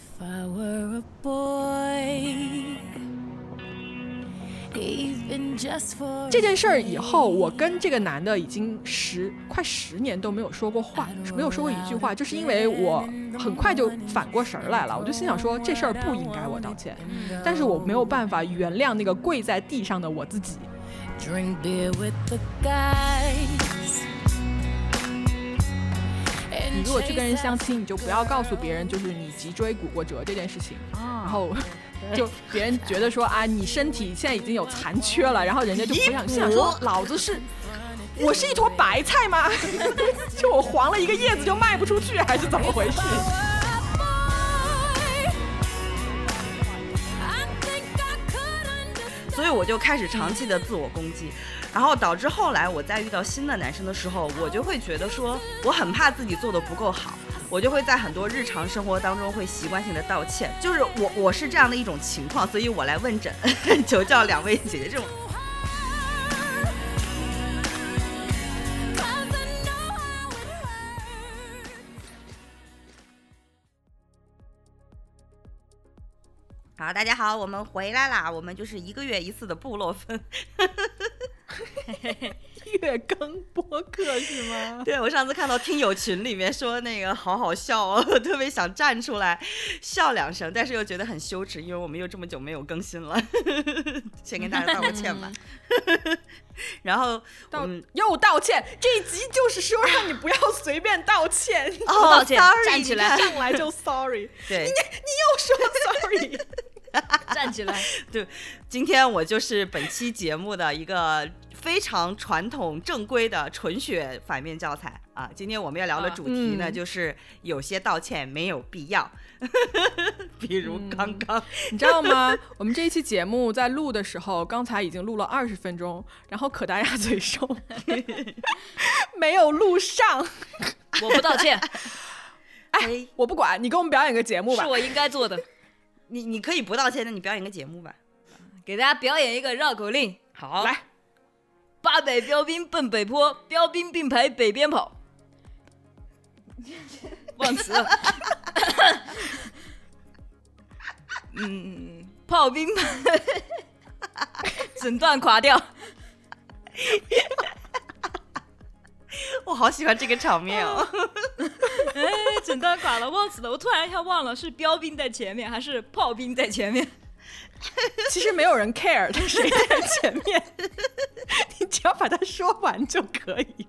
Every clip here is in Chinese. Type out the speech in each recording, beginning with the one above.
If I were a boy, even just for 这件事儿以后，我跟这个男的已经十快十年都没有说过话，没有说过一句话，就是因为我很快就反过神儿来了，我就心想说这事儿不应该我道歉，但是我没有办法原谅那个跪在地上的我自己。drink beer with the guys. 你如果去跟人相亲，你就不要告诉别人就是你脊椎骨过折这件事情，然后就别人觉得说啊你身体现在已经有残缺了，然后人家就不想心想说老子是。我是一坨白菜吗？就我黄了一个叶子就卖不出去，还是怎么回事.所以我就开始长期的自我攻击，然后导致后来我在遇到新的男生的时候，我就会觉得说，我很怕自己做的不够好，我就会在很多日常生活当中会习惯性的道歉，就是我我是这样的一种情况，所以我来问诊，求教两位姐姐这种。好，大家好，我们回来啦，我们就是一个月一次的部落分。月更播客是吗？对我上次看到听友群里面说那个好好笑哦，我 特别想站出来笑两声，但是又觉得很羞耻，因为我们又这么久没有更新了，先跟大家道个歉吧。然后道嗯又道歉，这一集就是说让你不要随便道歉，哦道歉 sorry，站起来上来就 sorry，对你又说 sorry，站起来，对，今天我就是本期节目的一个非常传统正规的纯血反面教材啊。今天我们要聊的啊主题呢，嗯就是有些道歉没有必要，比如刚刚。你知道吗？我们这一期节目在录的时候，刚才已经录了二十分钟，然后可达鸭嘴兽没有录上。我不道歉，哎，我不管，你给我们表演个节目吧是。我应该做的。你你可以不道歉，那你表演个节目吧。给大家表演一个绕口令：好来，八百标兵奔北坡，标兵并排北边跑。忘词了。嗯，炮兵 整段垮掉。我好喜欢这个场面哦。哎，整段垮了，忘词了。我突然一下忘了是标兵在前面还是炮兵在前面。其实没有人 care 他谁在前面，你只要把它说完就可以。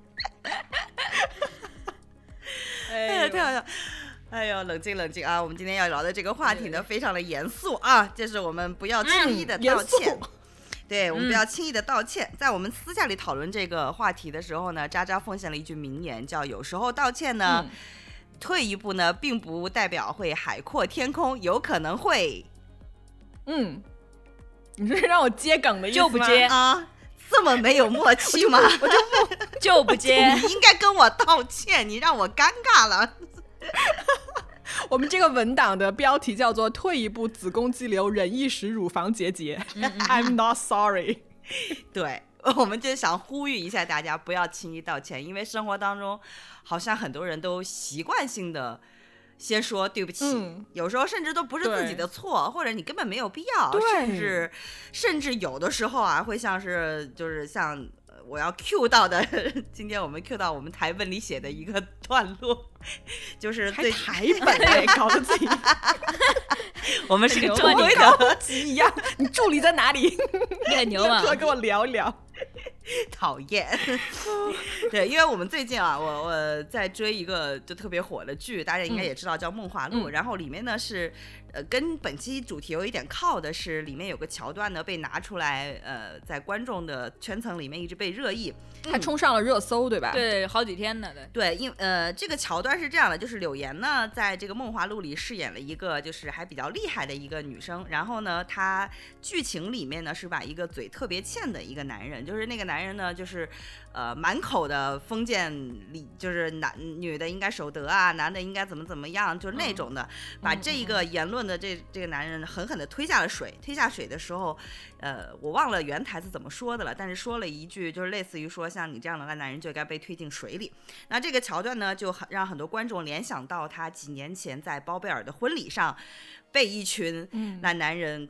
哎呀，太好笑！哎呦，冷静冷静啊！我们今天要聊的这个话题呢，非常的严肃啊，就是我们不要轻易的道歉。对，我们不要轻易的道歉。在我们私下里讨论这个话题的时候呢，渣渣奉献了一句名言，叫“有时候道歉呢，嗯退一步呢，并不代表会海阔天空，有可能会嗯，你这是让我接梗的意思吗就不接啊，这么没有默契吗？我就不 接。你应该跟我道歉，你让我尴尬了。我们这个文档的标题叫做“退一步，子宫肌瘤，忍一时，乳房结节”。I'm not sorry。对，我们就想呼吁一下大家，不要轻易道歉，因为生活当中好像很多人都习惯性的先说对不起，嗯有时候甚至都不是自己的错，或者你根本没有必要，甚至甚至有的时候啊，会像是就是像。呃我要 Q 到的，今天我们 Q 到我们台本里写的一个段落，就是还最台本哎，搞得自己我们是个牛啊你正规高的，级一样。你助理在哪里？你很牛嘛过？来跟我聊一聊。讨厌。对，因为我们最近啊，我我在追一个就特别火的剧，大家应该也知道，叫《梦华录》。嗯然后里面呢是，呃，跟本期主题有一点靠的是，里面有个桥段呢被拿出来，呃，在观众的圈层里面一直被热议。还冲上了热搜，对吧？，对，好几天呢，对。对，因呃，这个桥段是这样的，就是柳岩呢，在这个《梦华录》里饰演了一个就是还比较厉害的一个女生，然后呢，她剧情里面呢是把一个嘴特别欠的一个男人，就是那个男人呢，就是呃满口的封建礼，就是男女的应该守德啊，男的应该怎么怎么样，就是那种的，把这一个言论论的这这个男人狠狠的推下了水。推下水的时候，呃，我忘了原台词怎么说的了，但是说了一句，就是类似于说像你这样的烂男人就该被推进水里。那这个桥段呢，就很让很多观众联想到他几年前在包贝尔的婚礼上被一群烂男人。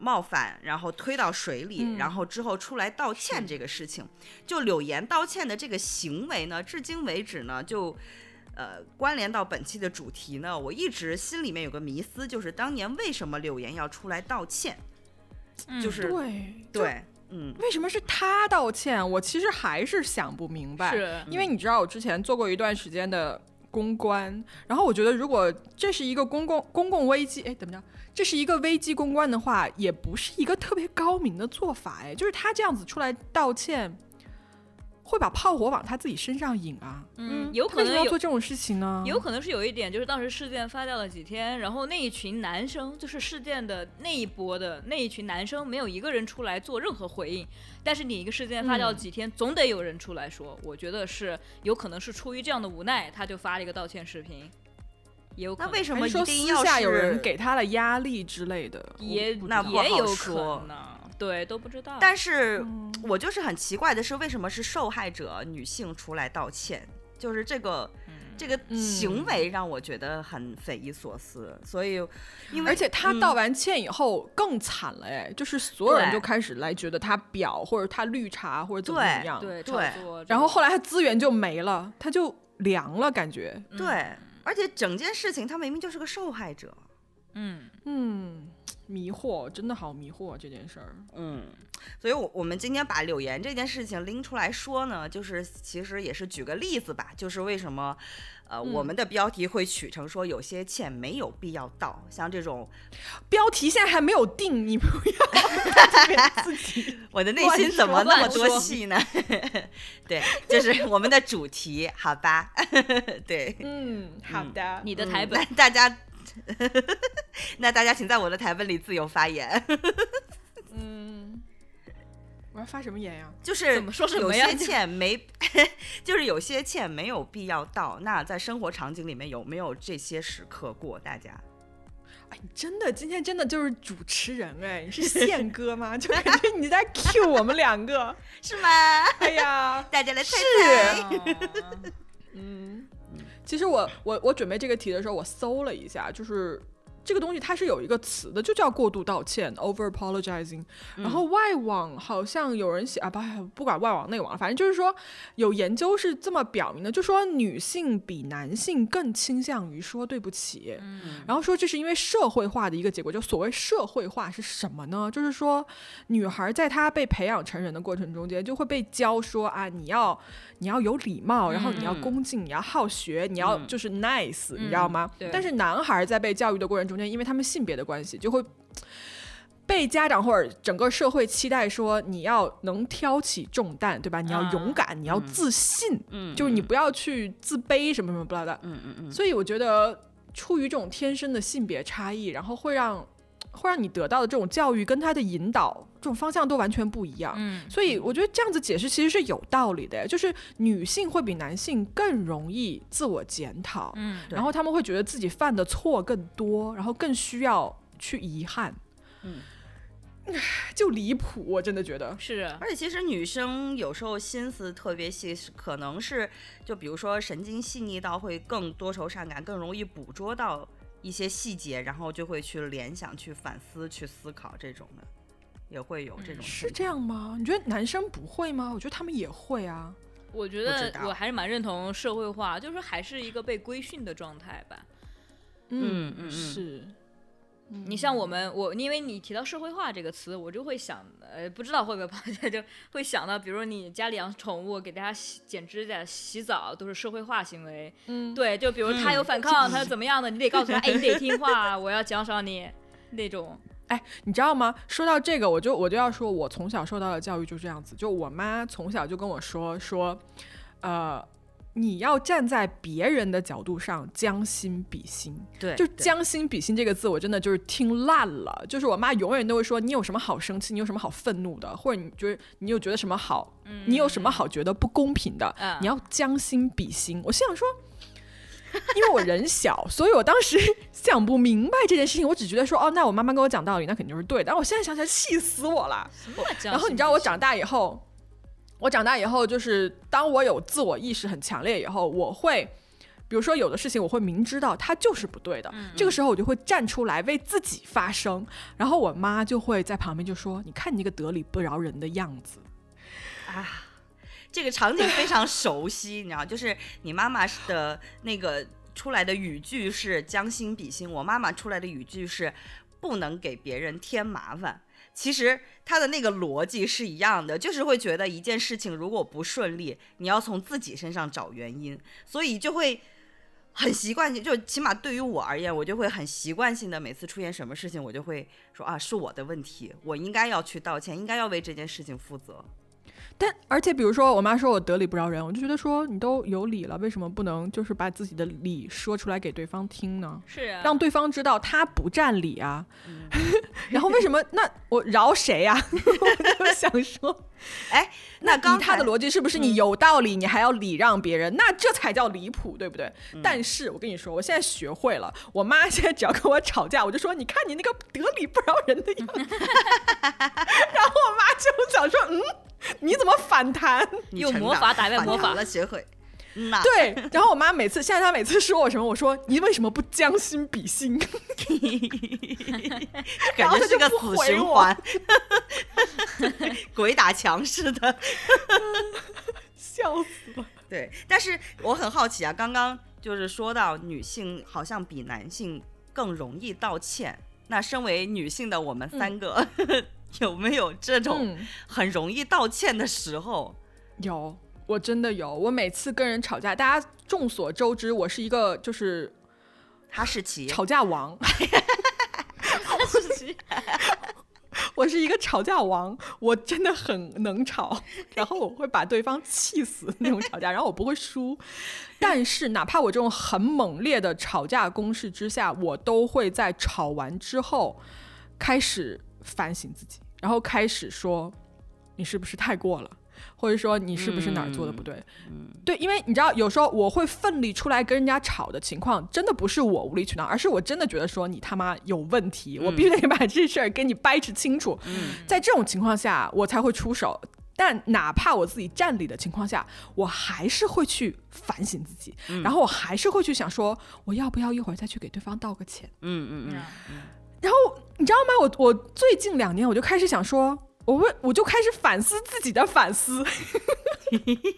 冒犯，然后推到水里，嗯然后之后出来道歉这个事情，就柳岩道歉的这个行为呢，至今为止呢，就呃关联到本期的主题呢，我一直心里面有个迷思，就是当年为什么柳岩要出来道歉？就是对就对，嗯，为什么是他道歉？我其实还是想不明白。是因为你知道，我之前做过一段时间的公关，然后我觉得，如果这是一个公共公共危机，哎，怎么着？这是一个危机公关的话，也不是一个特别高明的做法，哎，就是他这样子出来道歉，会把炮火往他自己身上引啊。嗯，有他为什么可能有要做这种事情呢？有可能是有一点，就是当时事件发酵了几天，然后那一群男生，就是事件的那一波的那一群男生，没有一个人出来做任何回应。但是你一个事件发酵嗯几天，总得有人出来说。我觉得是有可能是出于这样的无奈，他就发了一个道歉视频，也有可能。那为什么一还是私定要是下有人给他的压力之类的？也有说可能，对，都不知道。但是嗯我就是很奇怪的是，为什么是受害者女性出来道歉？就是这个。这个行嗯为让我觉得很匪夷所思，所以，因为而且他嗯道完歉以后更惨了哎，就是所有人就开始来觉得他婊或者他绿茶或者怎么怎么样，对然后后来他资源就没了，他就凉了感觉，对，而且整件事情他明明就是个受害者，嗯，嗯，迷惑，真的好迷惑这件事儿。嗯，所以我，我们今天把柳岩这件事情拎出来说呢，就是其实也是举个例子吧，就是为什么，呃，我们的标题会取成说有些歉没有必要道，像这种标题现在还没有定，你不要 自己 我的内心怎么那么多戏呢？对，就是我们的主题，好吧？对，嗯，好的，你的台本那大家，那大家请在我的台本里自由发言，嗯，我要发什么言呀？就是怎么说什有么呀些欠没，就是有些欠没有必要到。那在生活场景里面有没有这些时刻过？大家？哎，你真的今天真的就是主持人哎，你是宪哥吗？就感觉你在 cue 我们两个。是吗？哎呀，大家来猜是猜。嗯，其实我我我准备这个题的时候，我搜了一下，就是这个东西它是有一个词的，就叫过度道歉 （over apologizing）。然嗯后外网好像有人写啊，不不管外网内网，反正就是说有研究是这么表明的，就说女性比男性更倾向于说对不起。嗯然后说这是因为社会化的一个结果，就所谓社会化是什么呢？就是说，女孩在她被培养成人的过程中间，就会被教说啊，你要你要有礼貌，然后你要嗯恭敬，你要好学，你要嗯就是 nice，、你知道吗？对但是男孩在被教育的过程中间，因为他们性别的关系，就会。被家长或者整个社会期待说你要能挑起重担，对吧？你要勇敢，你要自信，嗯就是你不要去自卑什么什么不拉的。嗯嗯嗯，所以我觉得，出于这种天生的性别差异，然后会让会让你得到的这种教育跟他的引导这种方向都完全不一样。嗯，所以我觉得这样子解释其实是有道理的，就是女性会比男性更容易自我检讨，嗯，然后他们会觉得自己犯的错更多，然后更需要去遗憾。嗯，就离谱，我真的觉得。是啊而且其实女生有时候心思特别细，可能是就比如说神经细腻到会更多愁善感，更容易捕捉到一些细节，然后就会去联想、去反思、去思考这种的，也会有这种是这样吗？你觉得男生不会吗？我觉得他们也会啊。我觉得我还是蛮认同社会化，就是还是一个被规训的状态吧。嗯嗯嗯是。你像我们，我因为你提到社会化这个词，我就会想，呃，不知道会不会跑起来，就会想到，比如你家里养宠物，给大家洗剪指甲、洗澡，都是社会化行为。嗯，对，就比如他有反抗，他是怎么样的，你得告诉他，哎，你得听话，我要奖赏你那种。哎，你知道吗？说到这个，我就我就要说，我从小受到的教育就这样子，就我妈从小就跟我说说，呃，你要站在别人的角度上将心比心。对，就将心比心这个字，我真的就是听烂了。就是我妈永远都会说，你有什么好生气，你有什么好愤怒的，或者你觉得你有觉得什么好，你有什么好觉得不公平的，嗯你要将心比心。我心想说，因为我人小，所以我当时想不明白这件事情，我只觉得说，哦，那我妈妈跟我讲道理，那肯定就是对的。但我现在想起来，气死我了。然后你知道我长大以后，我长大以后，就是当我有自我意识很强烈以后，我会，比如说有的事情，我会明知道它就是不对的，这个时候我就会站出来为自己发声。然后我妈就会在旁边就说：“你看你那个得理不饶人的样子。啊，这个场景非常熟悉，你知道，就是你妈妈的那个出来的语句是将心比心，我妈妈出来的语句是不能给别人添麻烦。其实她的那个逻辑是一样的，就是会觉得一件事情如果不顺利，你要从自己身上找原因，所以就会。很习惯性，就起码对于我而言，我就会很习惯性的，每次出现什么事情，我就会说啊，是我的问题，我应该要去道歉，应该要为这件事情负责。但而且比如说我妈说我得理不饶人，我就觉得说你都有理了，为什么不能就是把自己的理说出来给对方听呢？是啊，让对方知道他不占理啊。然后为什么那我饶谁呀、我就想说，哎，那刚以他的逻辑是不是你有道理，你还要礼让别人？那这才叫离谱，对不对？但是我跟你说，我现在学会了，我妈现在只要跟我吵架，我就说，你看你那个得理不饶人的样子。然后我妈就想说，嗯，你怎么反弹？用魔法打败魔法了学会。嗯呐，对，然后我妈每次现在她每次说我什么，我说你为什么不将心比心？感觉是个死循环，鬼打墙似的。笑死了。对，但是我很好奇啊，刚刚就是说到女性好像比男性更容易道歉，那身为女性的我们三个，有没有这种嗯，很容易道歉的时候？有，我真的有。我每次跟人吵架，大家众所周知，我是一个就是哈士奇，吵架王。哈士奇 我是一个吵架王，我真的很能吵，然后我会把对方气死那种吵架，然后我不会输。但是哪怕我这种很猛烈的吵架攻势之下，我都会在吵完之后开始反省自己，然后开始说你是不是太过了，或者说你是不是哪儿做的不对。对，因为你知道，有时候我会奋力出来跟人家吵的情况，真的不是我无理取闹，而是我真的觉得说你他妈有问题，我必须得把这事儿跟你掰扯清楚。在这种情况下，我才会出手。但哪怕我自己占理的情况下，我还是会去反省自己，然后我还是会去想说，我要不要一会儿再去给对方道个歉？嗯嗯嗯，然后你知道吗？我我最近两年我就开始想说，我为我就开始反思自己的反思，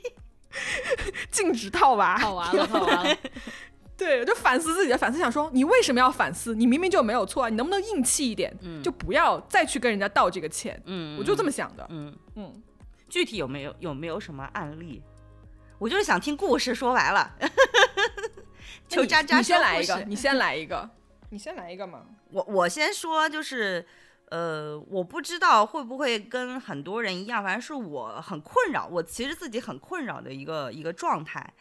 禁止套娃，套娃了，套娃了，对，我就反思自己的反思，想说你为什么要反思？你明明就没有错啊，你能不能硬气一点？就不要再去跟人家道这个歉。嗯我就这么想的。嗯，嗯，具体有没有有没有什么案例？我就是想听故事，说白了。求渣渣你先来一个 你先来一个，你先来一个嘛。我我先说，就是呃，我不知道会不会跟很多人一样，反正是我很困扰，我其实自己很困扰的一个一个状态，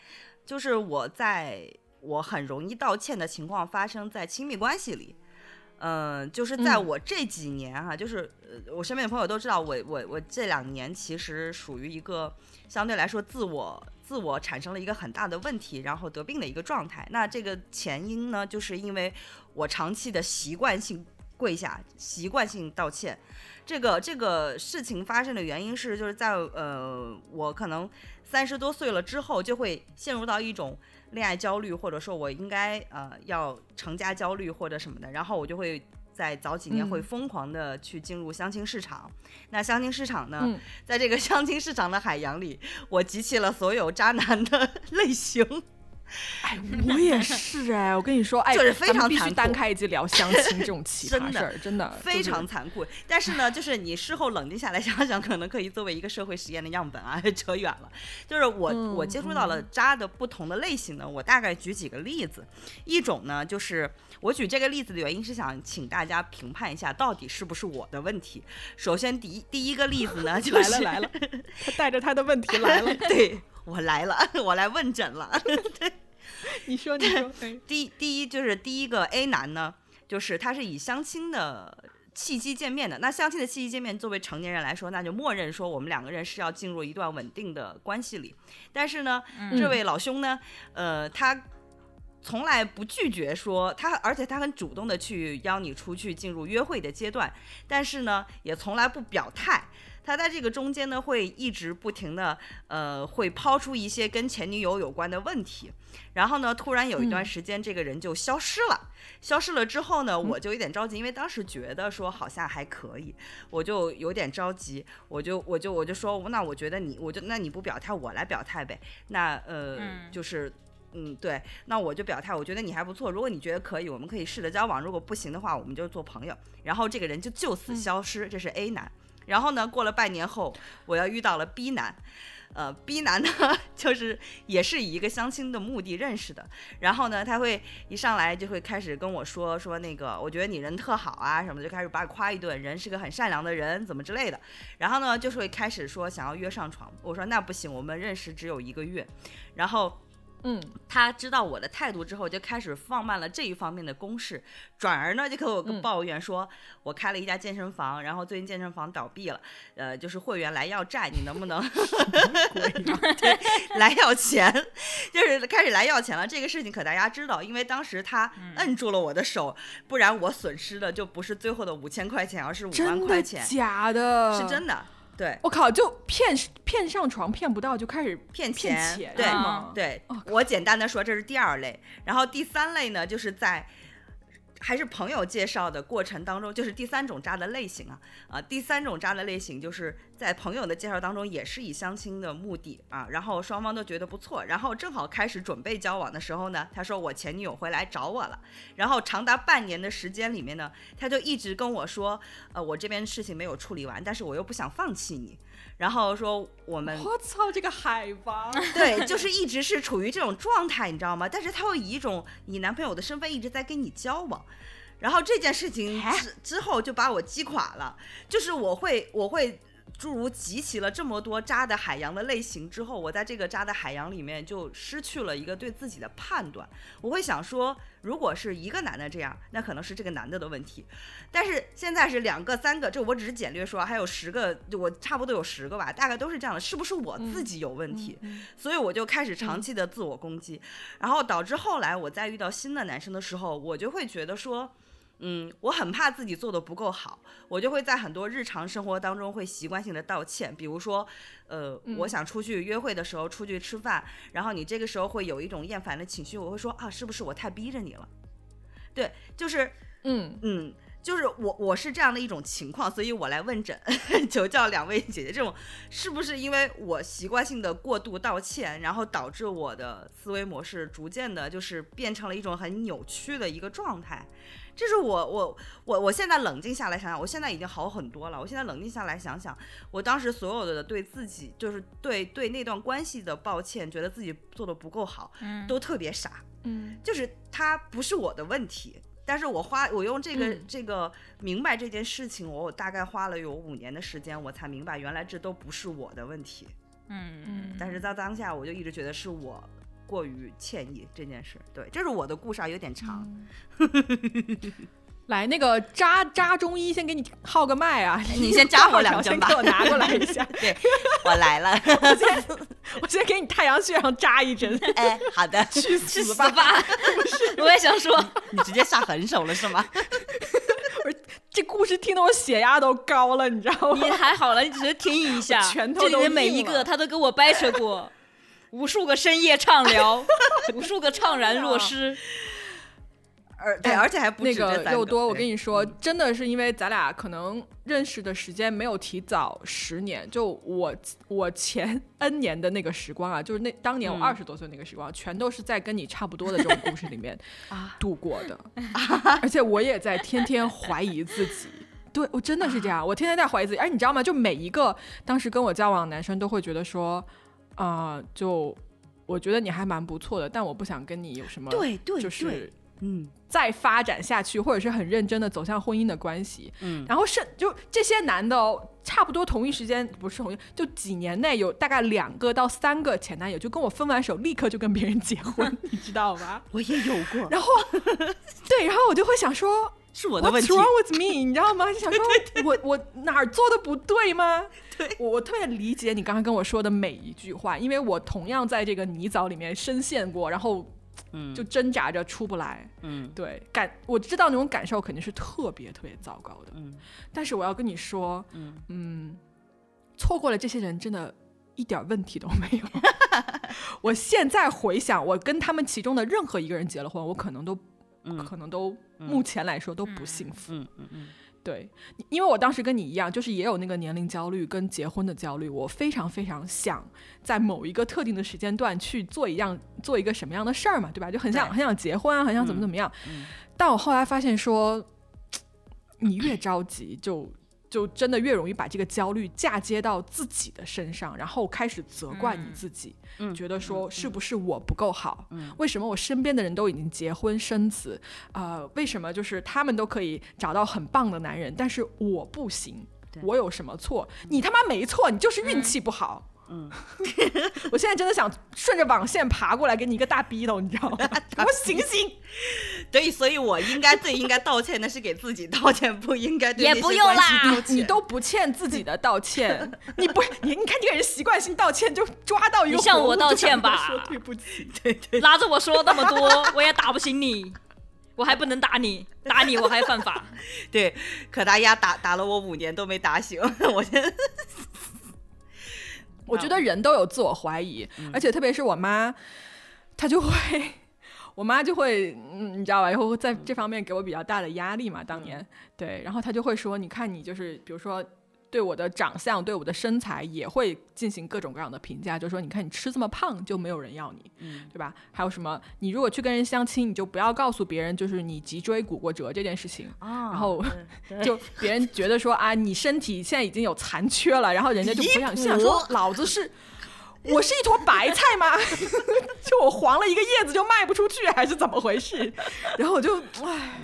就是我在我很容易道歉的情况发生在亲密关系里。嗯、就是在嗯我这几年哈、就是呃，我身边的朋友都知道我，我我这两年其实属于一个相对来说自我自我产生了一个很大的问题，然后得病的一个状态。那这个前因呢，就是因为我长期的习惯性跪下，习惯性道歉。这个这个事情发生的原因是，就是在呃，我可能三十多岁了之后，就会陷入到一种恋爱焦虑，或者说我应该呃要成家焦虑或者什么的，然后我就会。在早几年嗯会疯狂的去进入相亲市场，那相亲市场呢，嗯在这个相亲市场的海洋里，我集齐了所有渣男的 类型。哎，我也是哎，我跟你说，哎，就是非常残酷单开一集聊相亲这种奇 葩事儿，真的非就是常残酷。但是呢，就是你事后冷静下来想想，可能可以作为一个社会实验的样本啊。扯远了，就是我、嗯我接触到了渣的不同的类型呢，我大概举几个例子。一种呢，就是我举这个例子的原因是想请大家评判一下，到底是不是我的问题。首先第一第一个例子呢，就是来了来了，他带着他的问题来了。对我来了，我来问诊了。对 你说，你说，哎第第一就是第一个 A 男呢，就是他是以相亲的契机见面的。那相亲的契机见面，作为成年人来说，那就默认说我们两个人是要进入一段稳定的关系里。但是呢，这位老兄呢，呃，他从来不拒绝说他，而且他很主动的去邀你出去进入约会的阶段，但是呢，也从来不表态。他在这个中间呢，会一直不停的，呃，会抛出一些跟前女友有关的问题，然后呢，突然有一段时间，这个人就消失了。消失了之后呢，我就有点着急，因为当时觉得说好像还可以，我就有点着急，我就我就我就说，那我觉得你，我就那你不表态，我来表态呗。那呃，就是。嗯，对，那我就表态，我觉得你还不错。如果你觉得可以，我们可以试着交往；如果不行的话，我们就做朋友。然后这个人就就此消失，这是 A 男。然后呢，过了半年后，我要遇到了 B 男，呃，B 男呢，就是也是以一个相亲的目的认识的。然后呢，他会一上来就会开始跟我说说那个，我觉得你人特好啊什么，就开始把我夸一顿，人是个很善良的人，怎么之类的。然后呢，就是会开始说想要约上床。我说那不行，我们认识只有一个月。然后。嗯，他知道我的态度之后，就开始放慢了这一方面的攻势，转而呢就给我抱怨说，我开了一家健身房，然后最近健身房倒闭了，呃，就是会员来要债，你能不能？对来要钱？就是开始来要钱了。这个事情可大家知道，因为当时他摁住了我的手，不然我损失的就不是最后的五千块钱，而是五万块钱，假的，是真的。对，我靠，就骗骗上床骗不到，就开始骗钱，对吗？对，我简单的说，这是第二类，然后第三类呢，就是在。还是朋友介绍的过程当中，就是第三种渣的类型啊啊，第三种渣的类型就是在朋友的介绍当中，也是以相亲的目的啊，然后双方都觉得不错，然后正好开始准备交往的时候呢，他说我前女友回来找我了，然后长达半年的时间里面呢，他就一直跟我说，呃，我这边事情没有处理完，但是我又不想放弃你。然后说我们，我操，这个海王，对，就是一直是处于这种状态，你知道吗？但是他会以一种你男朋友的身份一直在跟你交往，然后这件事情之之后就把我击垮了，就是我会我会。诸如集齐了这么多渣的海洋的类型之后，我在这个渣的海洋里面就失去了一个对自己的判断。我会想说，如果是一个男的这样，那可能是这个男的的问题。但是现在是两个、三个，这我只是简略说，还有十个，我差不多有十个吧，大概都是这样的，是不是我自己有问题？所以我就开始长期的自我攻击，然后导致后来我在遇到新的男生的时候，我就会觉得说。嗯，我很怕自己做的不够好，我就会在很多日常生活当中会习惯性的道歉。比如说，呃，我想出去约会的时候，出去吃饭，然后你这个时候会有一种厌烦的情绪，我会说啊，是不是我太逼着你了？对，就是，嗯嗯，就是我我是这样的一种情况，所以我来问诊，求教两位姐姐，这种是不是因为我习惯性的过度道歉，然后导致我的思维模式逐渐的，就是变成了一种很扭曲的一个状态？这是我我我我现在冷静下来想想，我现在已经好很多了。我现在冷静下来想想，我当时所有的对自己，就是对对那段关系的抱歉，觉得自己做的不够好，嗯都特别傻。嗯，就是他不是我的问题，但是我花我用这个、嗯这个明白这件事情，我大概花了有五年的时间，我才明白原来这都不是我的问题。嗯嗯但是在当下，我就一直觉得是我过于歉意这件事。对，这是我的故事啊，有点长。来那个扎扎中医，先给你号个脉啊！你先扎我两针吧 先给我拿过来一下。对，我来了。我先给你太阳穴上扎一针。哎，好的，去去死死吧！吧！我也想说，你直接下狠手了是吗？这故事听得我血压都高了，你知道吗？你还好了，你只是听一下，拳头都这里的每一个他都跟我掰扯过，无数个深夜畅聊，无数个怅然若失。而对，而且还不那止这三肉多，我跟你说，真的是因为咱俩可能认识的时间没有提早十年，就我我前 N 年的那个时光啊，就是那当年我嗯二十多岁那个时光，全都是在跟你差不多的这种故事里面 啊度过的，而且我也在天天怀疑自己。对我真的是这样，我天天在怀疑自己。哎你知道吗？就每一个当时跟我交往的男生都会觉得说，啊、就我觉得你还蛮不错的，但我不想跟你有什么对对就是嗯再发展下去，或者是很认真的走向婚姻的关系。嗯然后是就这些男的哦，差不多同一时间不是同一，就几年内有大概两个到三个前男友就跟我分完手，立刻就跟别人结婚，你知道吗？我也有过，然后 对，然后我就会想说是我的问，What's。wrong with me？你知道吗？就想说 我我哪儿做的不对吗？对我我特别理解你刚刚跟我说的每一句话，因为我同样在这个泥沼里面深陷过，然后嗯就挣扎着出不来。嗯对，感我知道那种感受肯定是特别特别糟糕的。嗯但是我要跟你说，嗯嗯，错过了这些人，真的一点问题都没有。我现在回想，我跟他们其中的任何一个人结了婚，我可能都，嗯可能都目前来说都不幸福。嗯嗯嗯对，因为我当时跟你一样，就是也有那个年龄焦虑跟结婚的焦虑，我非常非常想在某一个特定的时间段去做一样做一个什么样的事儿嘛，对吧？就很想很想结婚啊，很想怎么怎么样。嗯但我后来发现说，你越着急就。就真的越容易把这个焦虑嫁接到自己的身上，然后开始责怪你自己，嗯觉得说是不是我不够好？嗯为什么我身边的人都已经结婚生子？呃，为什么就是他们都可以找到很棒的男人，但是我不行？我有什么错？你他妈没错，你就是运气不好。嗯，我现在真的想顺着网线爬过来给你一个大逼头，你知道吗？我醒醒！对，所以我应该最应该道歉的是给自己道歉，不应该对也不用啦你都不欠自己的道歉，你不，你你看这个人习惯性道歉，就抓到一个你向我道歉吧说对不起。对对拉着我说那么多，我也打不醒你，我还不能打你，打你我还犯法。对，可达鸭打打了我五年都没打醒，我现在我觉得人都有自我怀疑，而且特别是我妈，她就会，我妈就会，嗯，你知道吧？然后在这方面给我比较大的压力嘛。当年，对，然后她就会说，你看你就是，比如说。对我的长相，对我的身材也会进行各种各样的评价，就说你看你吃这么胖，就没有人要你，嗯对吧？还有什么？你如果去跟人相亲，你就不要告诉别人就是你脊椎骨过折这件事情，啊然后 就别人觉得说啊，你身体现在已经有残缺了，然后人家就不想离谱想说，老子是。我是一坨白菜吗？就我黄了一个叶子就卖不出去，还是怎么回事？然后我就唉，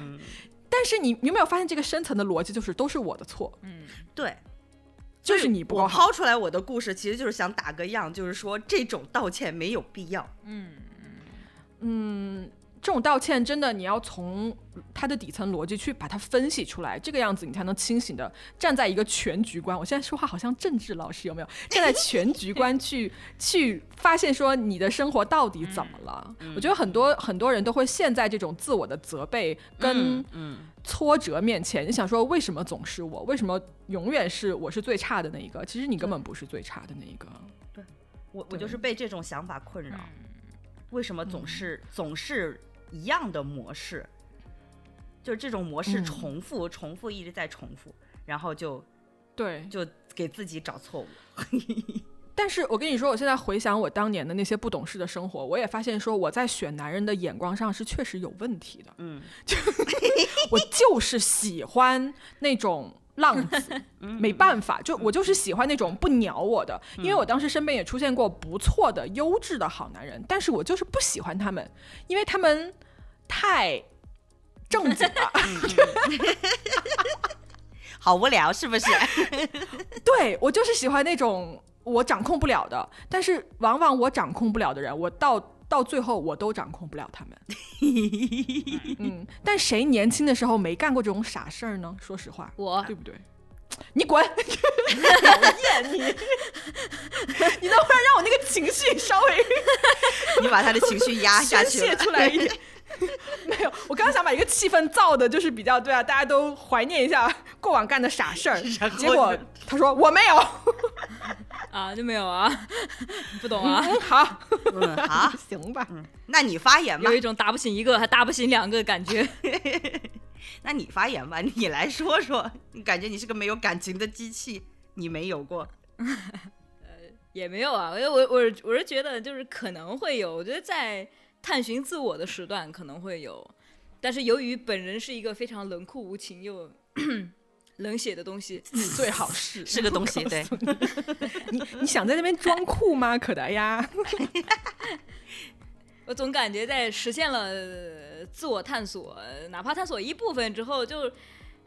但是你你有没有发现这个深层的逻辑就是都是我的错，嗯对。就是你不够我好。抛出来我的故事，其实就是想打个样，就是说这种道歉没有必要。嗯嗯，这种道歉真的你要从它的底层逻辑去把它分析出来，这个样子你才能清醒的站在一个全局观。我现在说话好像政治老师有没有？站在全局观去 去发现说你的生活到底怎么了？我觉得很多很多人都会陷在这种自我的责备跟嗯挫折面前，你想说为什么总是我？为什么永远是我是最差的那一个？其实你根本不是最差的那一个。对我我就是被这种想法困扰。为什么总嗯是、总是一样的模式？就是这种模式嗯重复、重复一直在重复，然后就对，就给自己找错误。但是我跟你说，我现在回想我当年的那些不懂事的生活，我也发现说我在选男人的眼光上是确实有问题的。嗯，就 我就是喜欢那种浪子，没办法，就我就是喜欢那种不鸟我的，因为我当时身边也出现过不错的、优质的好男人，但是我就是不喜欢他们，因为他们太正经了。好无聊是不是？对我就是喜欢那种我掌控不了的，但是往往我掌控不了的人，我到到最后我都掌控不了他们。嗯，但谁年轻的时候没干过这种傻事儿呢？说实话，我对不对？你滚！讨厌你！你能不能让我那个情绪稍微你把他的情绪压下去泄。出来一点？没有，我刚刚想把一个气氛造的，就是比较对啊，大家都怀念一下过往干的傻事儿。结果他说我没有。啊，就没有啊，不懂啊，嗯，好，嗯，好，行吧。那你发言吧有。一种打不醒一个还打不醒两个的感觉。那你发言吧，你来说说。你感觉你是个没有感情的机器，你没有过。也没有啊，我我我我是觉得就是可能会有，我觉得在探寻自我的时段可能会有，但是由于本人是一个非常冷酷无情又 冷血的东西，你最好是是个东西对 你，你你想在那边装酷吗？可达鸭，我总感觉在实现了呃自我探索，哪怕探索一部分之后就。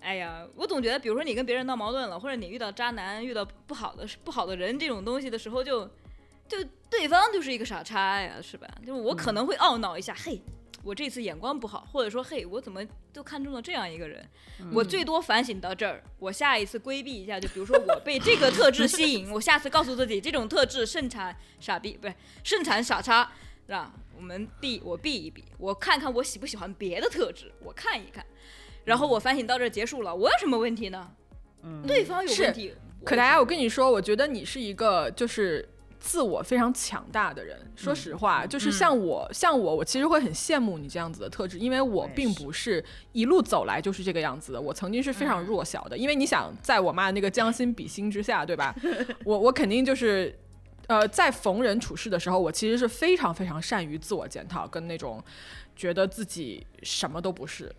哎呀，我总觉得，比如说你跟别人闹矛盾了，或者你遇到渣男、遇到不好的不好的人这种东西的时候就，就对方就是一个傻叉呀，是吧？就是我可能会懊恼一下，嘿，我这次眼光不好，或者说，嘿，我怎么就看中了这样一个人？我最多反省到这儿，我下一次规避一下，就比如说我被这个特质吸引，我下次告诉自己，这种特质盛产傻逼，不是盛产傻叉。是吧我们避我避一避我看看我喜不喜欢别的特质，我看一看，然后我反省到这儿结束了，我有什么问题呢？嗯对方有问题，可大家，我跟你说，我觉得你是一个就是自我非常强大的人。说实话，就是像我，像我，我其实会很羡慕你这样子的特质，因为我并不是一路走来就是这个样子的。我曾经是非常弱小的，因为你想，在我妈那个将心比心之下，对吧？我我肯定就是。呃，在逢人处事的时候，我其实是非常非常善于自我检讨，跟那种觉得自己什么都不是，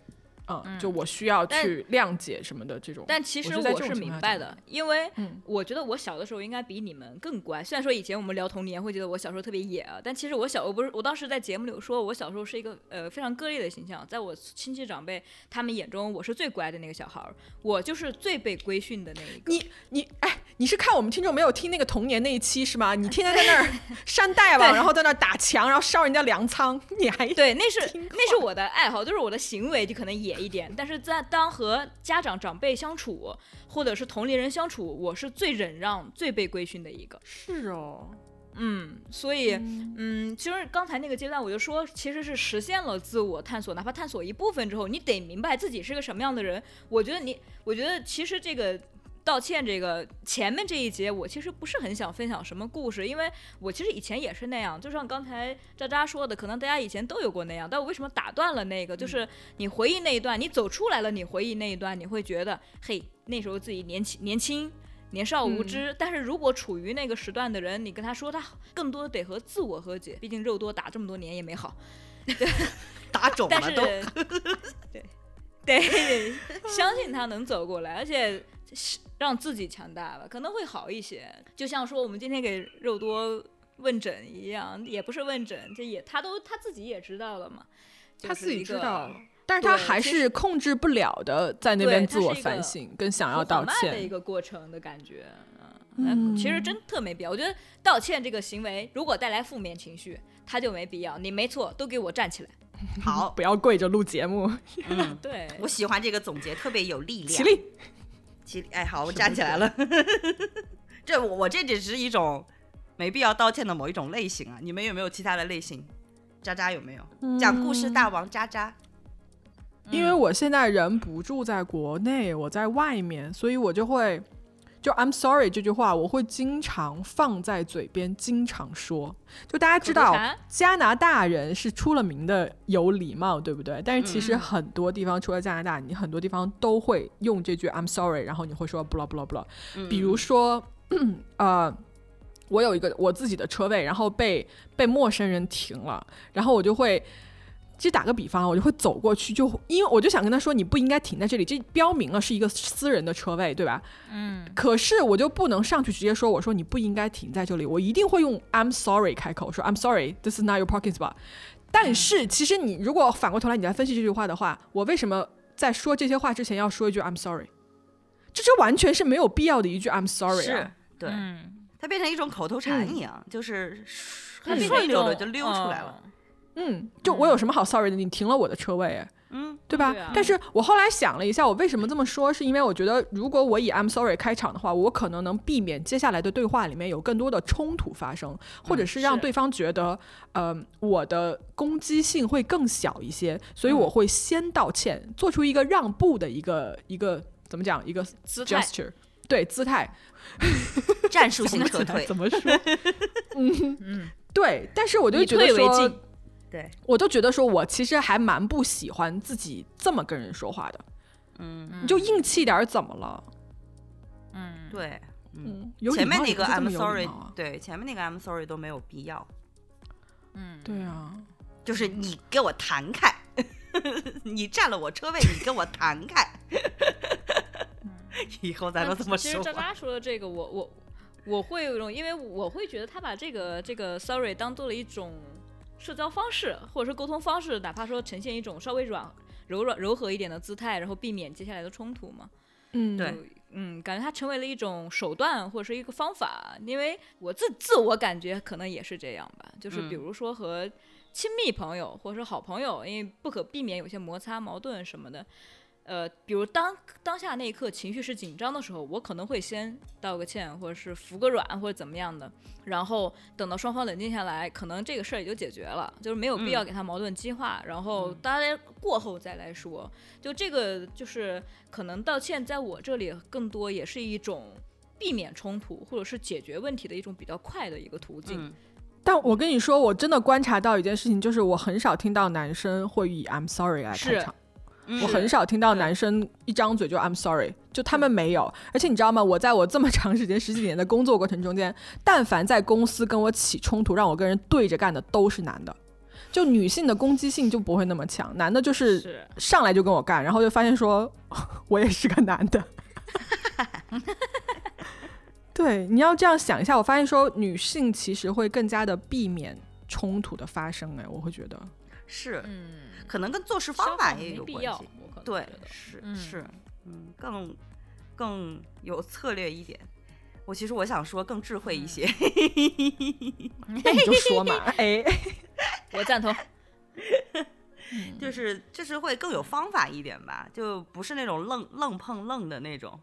嗯，就我需要去谅解什么的这种。但其实我是明白的，因为嗯我觉得我小的时候应该比你们更乖。虽然说以前我们聊童年会觉得我小时候特别野啊，但其实我小我不是我当时在节目里有说，我小时候是一个呃非常割裂的形象，在我亲戚长辈他们眼中，我是最乖的那个小孩儿，我就是最被规训的那一个。你你哎，你是看我们听众没有听那个童年那一期是吗？你天天在那儿 扇大王，然后在那儿打墙，然后烧人家粮仓，你还对，那是那是我的爱好，就是我的行为就可能野一点，但是在当和家长长辈相处，或者是同龄人相处，我是最忍让、最被规训的一个。是哦，嗯，所以，嗯，其实刚才那个阶段我就说，其实是实现了自我探索，哪怕探索一部分之后，你得明白自己是个什么样的人。我觉得你，我觉得其实这个道歉这个前面这一节，我其实不是很想分享什么故事，因为我其实以前也是那样，就像刚才渣渣说的，可能大家以前都有过那样，但我为什么打断了那个？就是你回忆那一段，你走出来了，你回忆那一段，你会觉得，嘿，那时候自己年轻年轻。年少无知，但是如果处于那个时段的人，你跟他说，他更多得和自我和解，毕竟肉多打这么多年也没好。打肿了都。，对对，相信他能走过来，而且是让自己强大吧，可能会好一些。就像说我们今天给肉多问诊一样，也不是问诊，这也他都他自己也知道了嘛，他自己知道，但是他还是控制不了的，在那边自我反省跟想要很道歉的一。个过程的感觉。嗯，其实真特没必要。我觉得道歉这个行为，如果带来负面情绪，他就没必要。你没错，都给我站起来。好，不要跪着录节目，嗯，对，我喜欢这个总结，特别有力量。起立。起立，哎，好，我站起来了。这我我这只是一种没必要道歉的某一种类型啊。你们有没有其他的类型？渣渣有没有？讲故事大王渣渣。因为我现在人不住在国内，我在外面，所以我就会就 I'm sorry 这句话，我会经常放在嘴边，经常说。就大家知道加拿大人是出了名的有礼貌，对不对？但是其实嗯很多地方，除了加拿大，你很多地方都会用这句 I'm sorry，然后你会说 blah blah blah。比如说，呃。我有一个我自己的车位，然后被被陌生人停了，然后我就会，其实打个比方，我就会走过去，就因为我就想跟他说，你不应该停在这里，这标明了是一个私人的车位，对吧？嗯。可是我就不能上去直接说，我说你不应该停在这里，我一定会用 I'm sorry 开口说 I'm sorry, this is not your parking spot。但是其实你如果反过头来你来分析这句话的话，我为什么在说这些话之前要说一句 I'm sorry？这这完全是没有必要的一句 I'm sorry 是啊。，对，嗯，它变成一种口头禅一样，就是很顺溜的就溜出来了。嗯嗯，就我有什么好 sorry 的？你停了我的车位，哎嗯，对吧？对啊但是我后来想了一下，我为什么这么说，是因为我觉得如果我以 I'm sorry 开场的话，我可能能避免接下来的对话里面有更多的冲突发生，或者是让对方觉得，呃，我的攻击性会更小一些，所以我会先道歉，做出一个让步的一个一个怎么讲一个姿态 gesture，对姿态。战术 性撤退。怎么说？嗯嗯，对。但是我就觉得说对，我都觉得说，我其实还蛮不喜欢自己这么跟人说话的。嗯，你就硬气点儿怎么了？嗯，对，嗯，前面那个 I'm sorry，对，前面那个 I'm sorry 都没有必要，嗯，对啊，就是你给我弹开，你占了我车位，你跟我弹开。以后咱都这么说其实。渣渣说的这个，我我我会有一种，因为我会觉得他把这个这个 sorry 当做了一种社交方式，或者是沟通方式，哪怕说呈现一种稍微软柔软柔和一点的姿态，然后避免接下来的冲突嘛。嗯，对嗯，感觉它成为了一种手段或者是一个方法，因为我自自我感觉可能也是这样吧，就是比嗯如说和亲密朋友或者是好朋友，因为不可避免有些摩擦、矛盾什么的，呃，比如当当下那一刻情绪是紧张的时候，我可能会先道个歉，或者是服个软，或者怎么样的，然后等到双方冷静下来，可能这个事儿也就解决了，就是没有必要给他矛盾激化，然后大家过后再来说。就这个就是可能道歉在我这里更多也是一种避免冲突或者是解决问题的一种比较快的一个途径。嗯但我跟你说，我真的观察到一件事情，就是我很少听到男生会以 I'm sorry 来开场。嗯我很少听到男生一张嘴就 I'm sorry，就他们没有。而且你知道吗？我在我这么长时间十几年的工作过程中间，但凡在公司跟我起冲突，让我跟人对着干的都是男的。就女性的攻击性就不会那么强，男的就是是上来就跟我干，然后就发现说 我也是个男的。对，你要这样想一下，我发现说女性其实会更加的避免冲突的发生。哎，我会觉得，是，嗯，可能跟做事方法也有关系。对是嗯是，嗯，更更有策略一点。我其实我想说更智慧一些，那 你就说嘛，哎，我赞同。就是就是会更有方法一点吧，就不是那种愣愣碰愣的那种。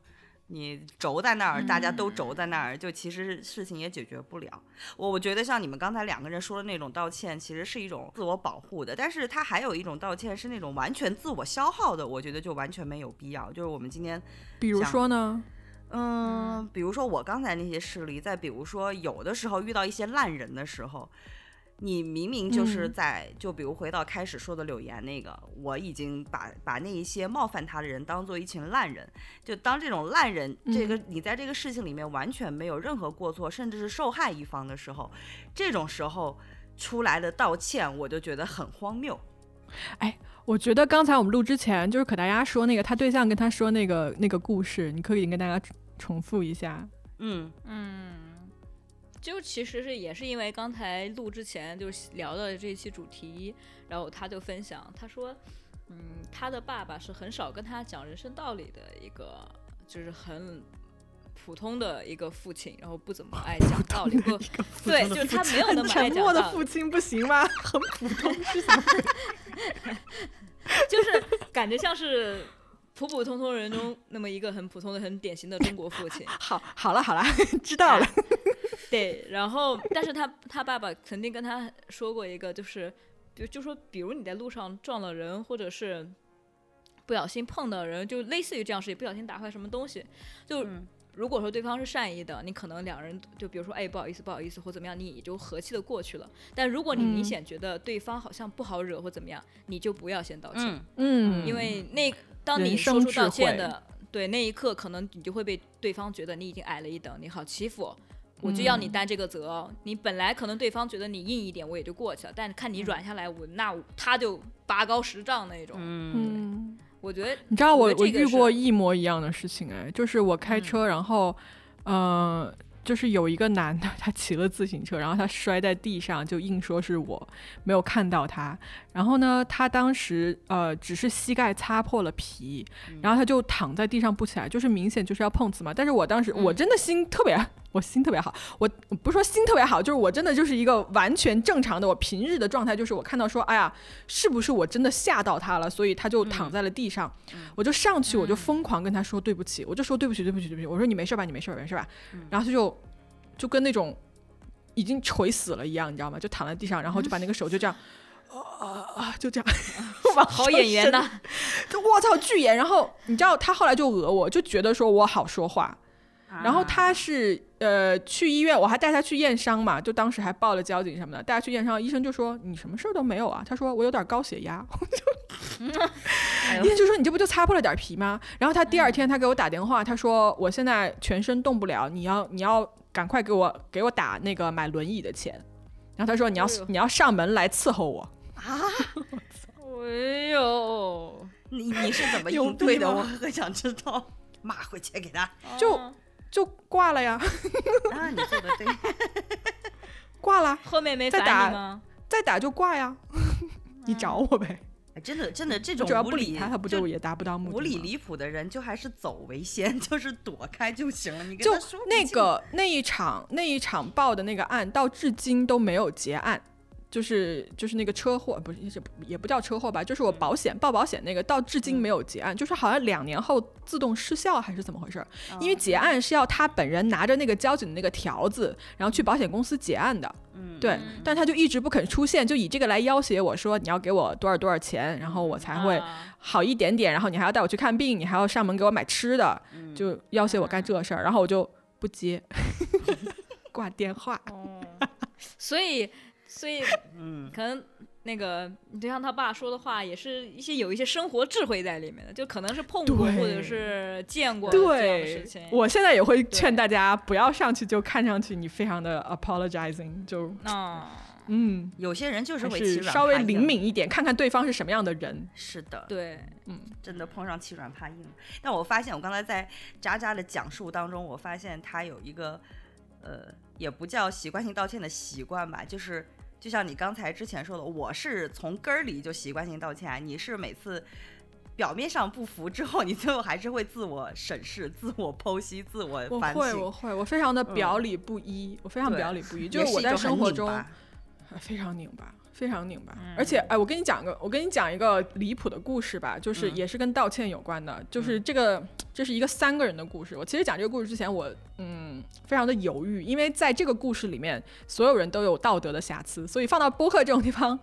你轴在那儿，大家都轴在那儿，就其实事情也解决不了。我我觉得像你们刚才两个人说的那种道歉，其实是一种自我保护的，但是它还有一种道歉是那种完全自我消耗的，我觉得就完全没有必要。就是我们今天比如说呢，嗯，比如说我刚才那些事例，再比如说有的时候遇到一些烂人的时候，你明明就是嗯。在，就比如回到开始说的柳岩那个，我已经把把那一些冒犯他的人当做一群烂人，就当这种烂人，这个你在这个事情里面完全没有任何过错，甚至是受害一方的时候，这种时候出来的道歉，我就觉得很荒谬。哎我觉得刚才我们录之前，就是可大家说那个他对象跟他说那个那个故事，你可以跟大家重重复一下。嗯。嗯，就其实是也是因为刚才录之前就聊的这一期主题，然后他就分享，他说，嗯，他的爸爸是很少跟他讲人生道理的一个，就是很普通的一个父亲，然后不怎么爱讲道理，不，对，就是他没有那么 爱沉默的父亲不行吗？很普通是什么？就是感觉像是。普普通通人中那么一个很普通的、很典型的中国父亲，好，好了，好了，知道了。对，然后但是他他爸爸曾经跟他说过一个，就是就就说，比如你在路上撞了人，或者是不小心碰到人，就类似于这样事情，不小心打坏什么东西，就。嗯如果说对方是善意的，你可能两人就比如说，哎，不好意思，不好意思，或怎么样，你也就和气的过去了。但如果你明嗯显觉得对方好像不好惹或怎么样，你就不要先道歉。嗯嗯，因为那当你说出道歉的，对那一刻，可能你就会被对方觉得你已经矮了一等，你好欺负，我就要你嗯担这个责。你本来可能对方觉得你硬一点，我也就过去了，但看嗯你软下来，我那他就拔高十丈那种。嗯嗯。我觉得你知道我我遇过一模一样的事情哎，就是我开车，然后，嗯、就是有一个男的，他骑了自行车，然后他摔在地上，就硬说是我没有看到他。然后呢，他当时呃只是膝盖擦破了皮，然后他就躺在地上不起来，就是明显就是要碰瓷嘛。但是我当时我嗯真的心特别，我心特别好，我我不是说心特别好，就是我真的就是一个完全正常的，我平日的状态就是我看到说，哎呀，是不是我真的吓到他了，所以他就躺在了地上，我就上去我就疯狂跟他说对不起，我就说对不起对不起对不起，我说你没事吧你没事吧没事吧，然后他就就跟那种已经垂死了一样，你知道吗？就躺在地上，然后就把那个手就这样。啊啊！就这样，往好演员伸呐，就我操巨演。然后你知道他后来就讹我，就觉得说我好说话。然后他是呃去医院，我还带他去验伤嘛，就当时还报了交警什么的，带他去验伤，医生就说你什么事儿都没有啊，他说我有点高血压，哎医生就说你这不就擦破了点皮吗？然后他第二天他给我打电话，他说我现在全身动不了，你要你要赶快给我给我打那个买轮椅的钱，然后他说你要哎你要上门来伺候我。啊，哎呦，你你是怎么 应对的？我很想知道。骂回去给他。就啊就挂了呀，啊，你做的对。挂了，后面没再打吗？再打就挂呀，你找我呗。哎真的真的这种无理，不理他，他不就也达不到目的吗无理离谱的人，就还是走为先，就是躲开就行了。你跟就他说那个那一场那一场报的那个案，到至今都没有结案，就是就是那个车祸，不是也也不叫车祸吧，就是我保险报保险那个，到至今没有结案，就是好像两年后自动失效还是怎么回事儿？因为结案是要他本人拿着那个交警的那个条子，然后去保险公司结案的。嗯，对，但他就一直不肯出现，就以这个来要挟我说你要给我多少多少钱，然后我才会啊好一点点，然后你还要带我去看病，你还要上门给我买吃的，就要挟我干这事儿，然后我就不接，挂电话。哦，所以所以嗯，可能那个就像他爸说的话，也是一些有一些生活智慧在里面的，就可能是碰过或者是见过这样的对事情。，我现在也会劝大家不要上去就看上去你非常的 apologizing，就啊，嗯，有些人就是会欺软是稍微灵。敏一点，看看对方是什么样的人。是的，对，嗯真的碰上欺软怕硬。但我发现，我刚才在渣渣的讲述当中，我发现他有一个，呃，也不叫习惯性道歉的习惯吧，就是就像你刚才之前说的，我是从根儿里就习惯性道歉，啊你是每次。表面上不服之后，你最后还是会自我审视、自我剖析、自我反省我反会，我省，会，我非常的表里不一，我非常表里不一，就是我在生活中非常拧巴，非常拧巴。嗯而且，哎，我跟你讲个，我跟你讲一个离谱的故事吧，就是嗯也是跟道歉有关的，就是这个，这是一个三个人的故事。我其实讲这个故事之前，我嗯非常的犹豫，因为在这个故事里面，所有人都有道德的瑕疵，所以放到播客这种地方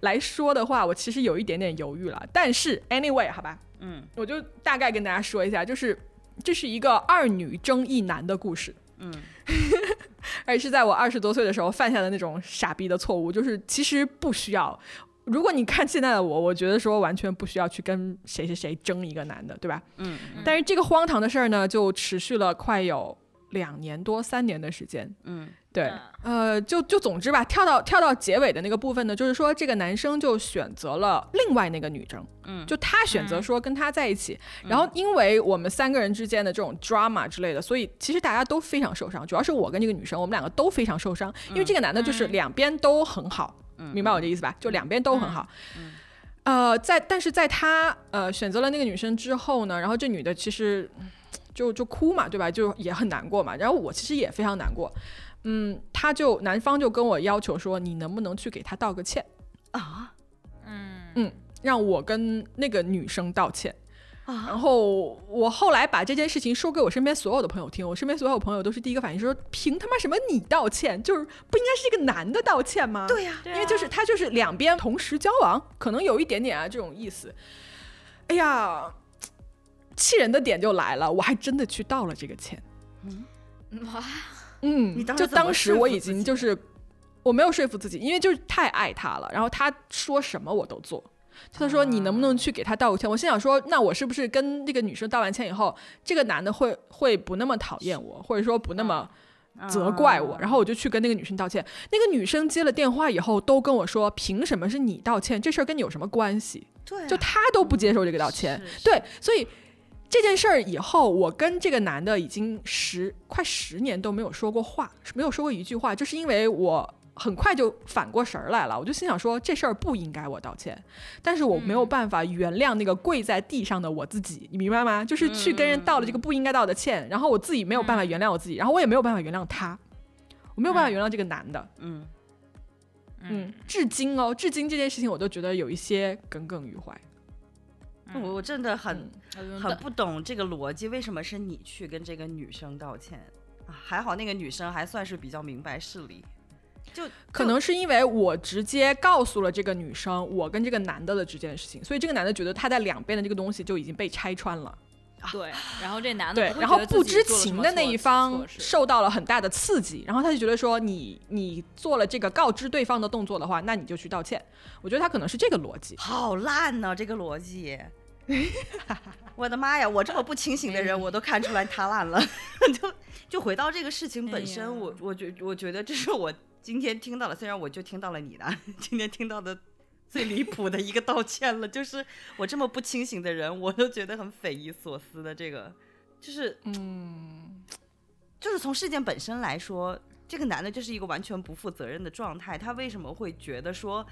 来说的话，我其实有一点点犹豫了。但是 anyway，好吧，嗯我就大概跟大家说一下，就是这是一个二女争一男的故事。嗯，而且是在我二十多岁的时候犯下的那种傻逼的错误，就是其实不需要。如果你看现在的我，我觉得说完全不需要去跟谁谁谁争一个男的，对吧？嗯但是这个荒唐的事儿呢，就持续了快有两年多、三年的时间。嗯对，呃，就就总之吧，跳到跳到结尾的那个部分呢，就是说这个男生就选择了另外那个女生，嗯就他选择说跟他在一起，然后因为我们三个人之间的这种 drama 之类的，所以其实大家都非常受伤，主要是我跟这个女生，我们两个都非常受伤，因为这个男的就是两边都很好，明白我这意思吧？就两边都很好。呃，在但是在他呃选择了那个女生之后呢，然后这女的其实嗯就就哭嘛，对吧？就也很难过嘛。然后我其实也非常难过，嗯，他就男方就跟我要求说，你能不能去给他道个歉，啊嗯嗯让我跟那个女生道歉。啊，然后我后来把这件事情说给我身边所有的朋友听，我身边所有朋友都是第一个反应说，凭他妈什么你道歉？就是不应该是一个男的道歉吗？对呀、对因为就是他就是两边同时交往，可能有一点点啊这种意思。哎呀，气人的点就来了，我还真的去道了这个歉。嗯哇，嗯，就当时我已经就是我没有说服自己，因为就是太爱他了，然后他说什么我都做。他说：“你能不能去给他道个歉？”我心想说：“那我是不是跟这个女生道完歉以后，这个男的会会不那么讨厌我，或者说不那么责怪我？”然后我就去跟那个女生道歉。那个女生接了电话以后，都跟我说：“凭什么是你道歉？这事儿跟你有什么关系？”对、啊，就他都不接受这个道歉。对，所以这件事儿以后，我跟这个男的已经十快十年都没有说过话，没有说过一句话，就是因为我。很快就反过神儿来了，我就心想说这事儿不应该我道歉，但是我没有办法原谅那个跪在地上的我自己，你明白吗？就是去跟人道了这个不应该道的歉，然后我自己没有办法原谅我自己，然后我也没有办法原谅他，我没有办法原谅这个男的，嗯，嗯，至今哦，至今这件事情我都觉得有一些耿耿于怀。我我真的很、嗯很不懂这个逻辑，为什么是你去跟这个女生道歉？啊还好那个女生还算是比较明白事理，就可能是因为我直接告诉了这个女生我跟这个男的的这件事情，所以这个男的觉得他在两边的这个东西就已经被拆穿了。对，然后这男的对然后不知情的那一方受到了很大的刺激，然后他就觉得说你你做了这个告知对方的动作的话，那你就去道歉。我觉得他可能是这个逻辑。好烂呢、这个逻辑。我的妈呀！我这么不清醒的人，我都看出来他烂了。就就回到这个事情本身，哎我我觉我觉得这是我今天听到了，虽然我就听到了你的，今天听到的最离谱的一个道歉了。就是我这么不清醒的人，我都觉得很匪夷所思的。这个就是嗯，就是从事件本身来说，这个男的就是一个完全不负责任的状态。他为什么会觉得说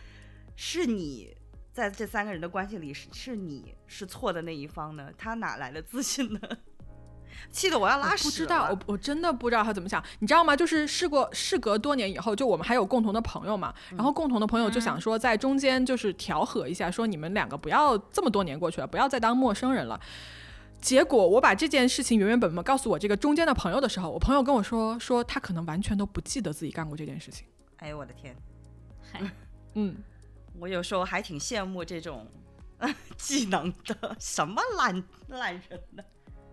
是你在这三个人的关系里是是你是错的那一方呢？他哪来的自信呢？气得我要拉屎我不知道，我我真的不知道他怎么想，你知道吗？就是事过事隔多年以后，就我们还有共同的朋友嘛，然后共同的朋友就想说在中间就是调和一下，说你们两个不要这么多年过去了，不要再当陌生人了。结果我把这件事情原原本本告诉我这个中间的朋友的时候，我朋友跟我说说他可能完全都不记得自己干过这件事情。哎呦我的天！嗨，嗯，我有时候还挺羡慕这种 技能的，什么烂烂人呢？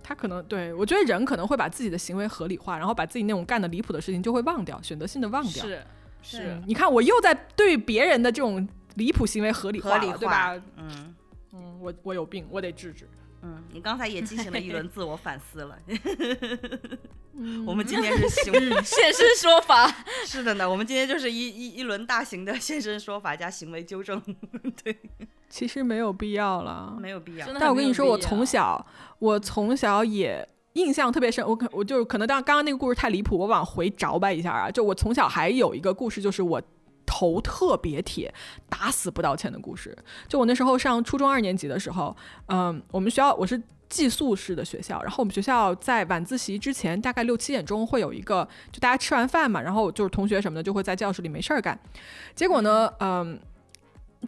他可能对我觉得人可能会把自己的行为合理化，然后把自己那种干的离谱的事情就会忘掉，选择性的忘掉。是是嗯，你看我又在对别人的这种离谱行为合理合理化，对吧？嗯嗯，我我有病，我得治治。嗯，你刚才也进行了一轮自我反思了。嗯 我们今天是行，现身说法，是的呢，我们今天就是一一一轮大型的现身说法加行为纠正，对，其实没有必要了。没有必要但我跟你说，我从小，我从小也印象特别深。我可我就是可能当刚刚那个故事太离谱，我往回找吧一下啊。就我从小还有一个故事，就是我头特别铁，打死不道歉的故事。就我那时候上初中二年级的时候，嗯，我们学校我是。寄宿式的学校，然后我们学校在晚自习之前，大概六七点钟会有一个，就大家吃完饭嘛，然后就是同学什么的就会在教室里没事儿干。结果呢，嗯，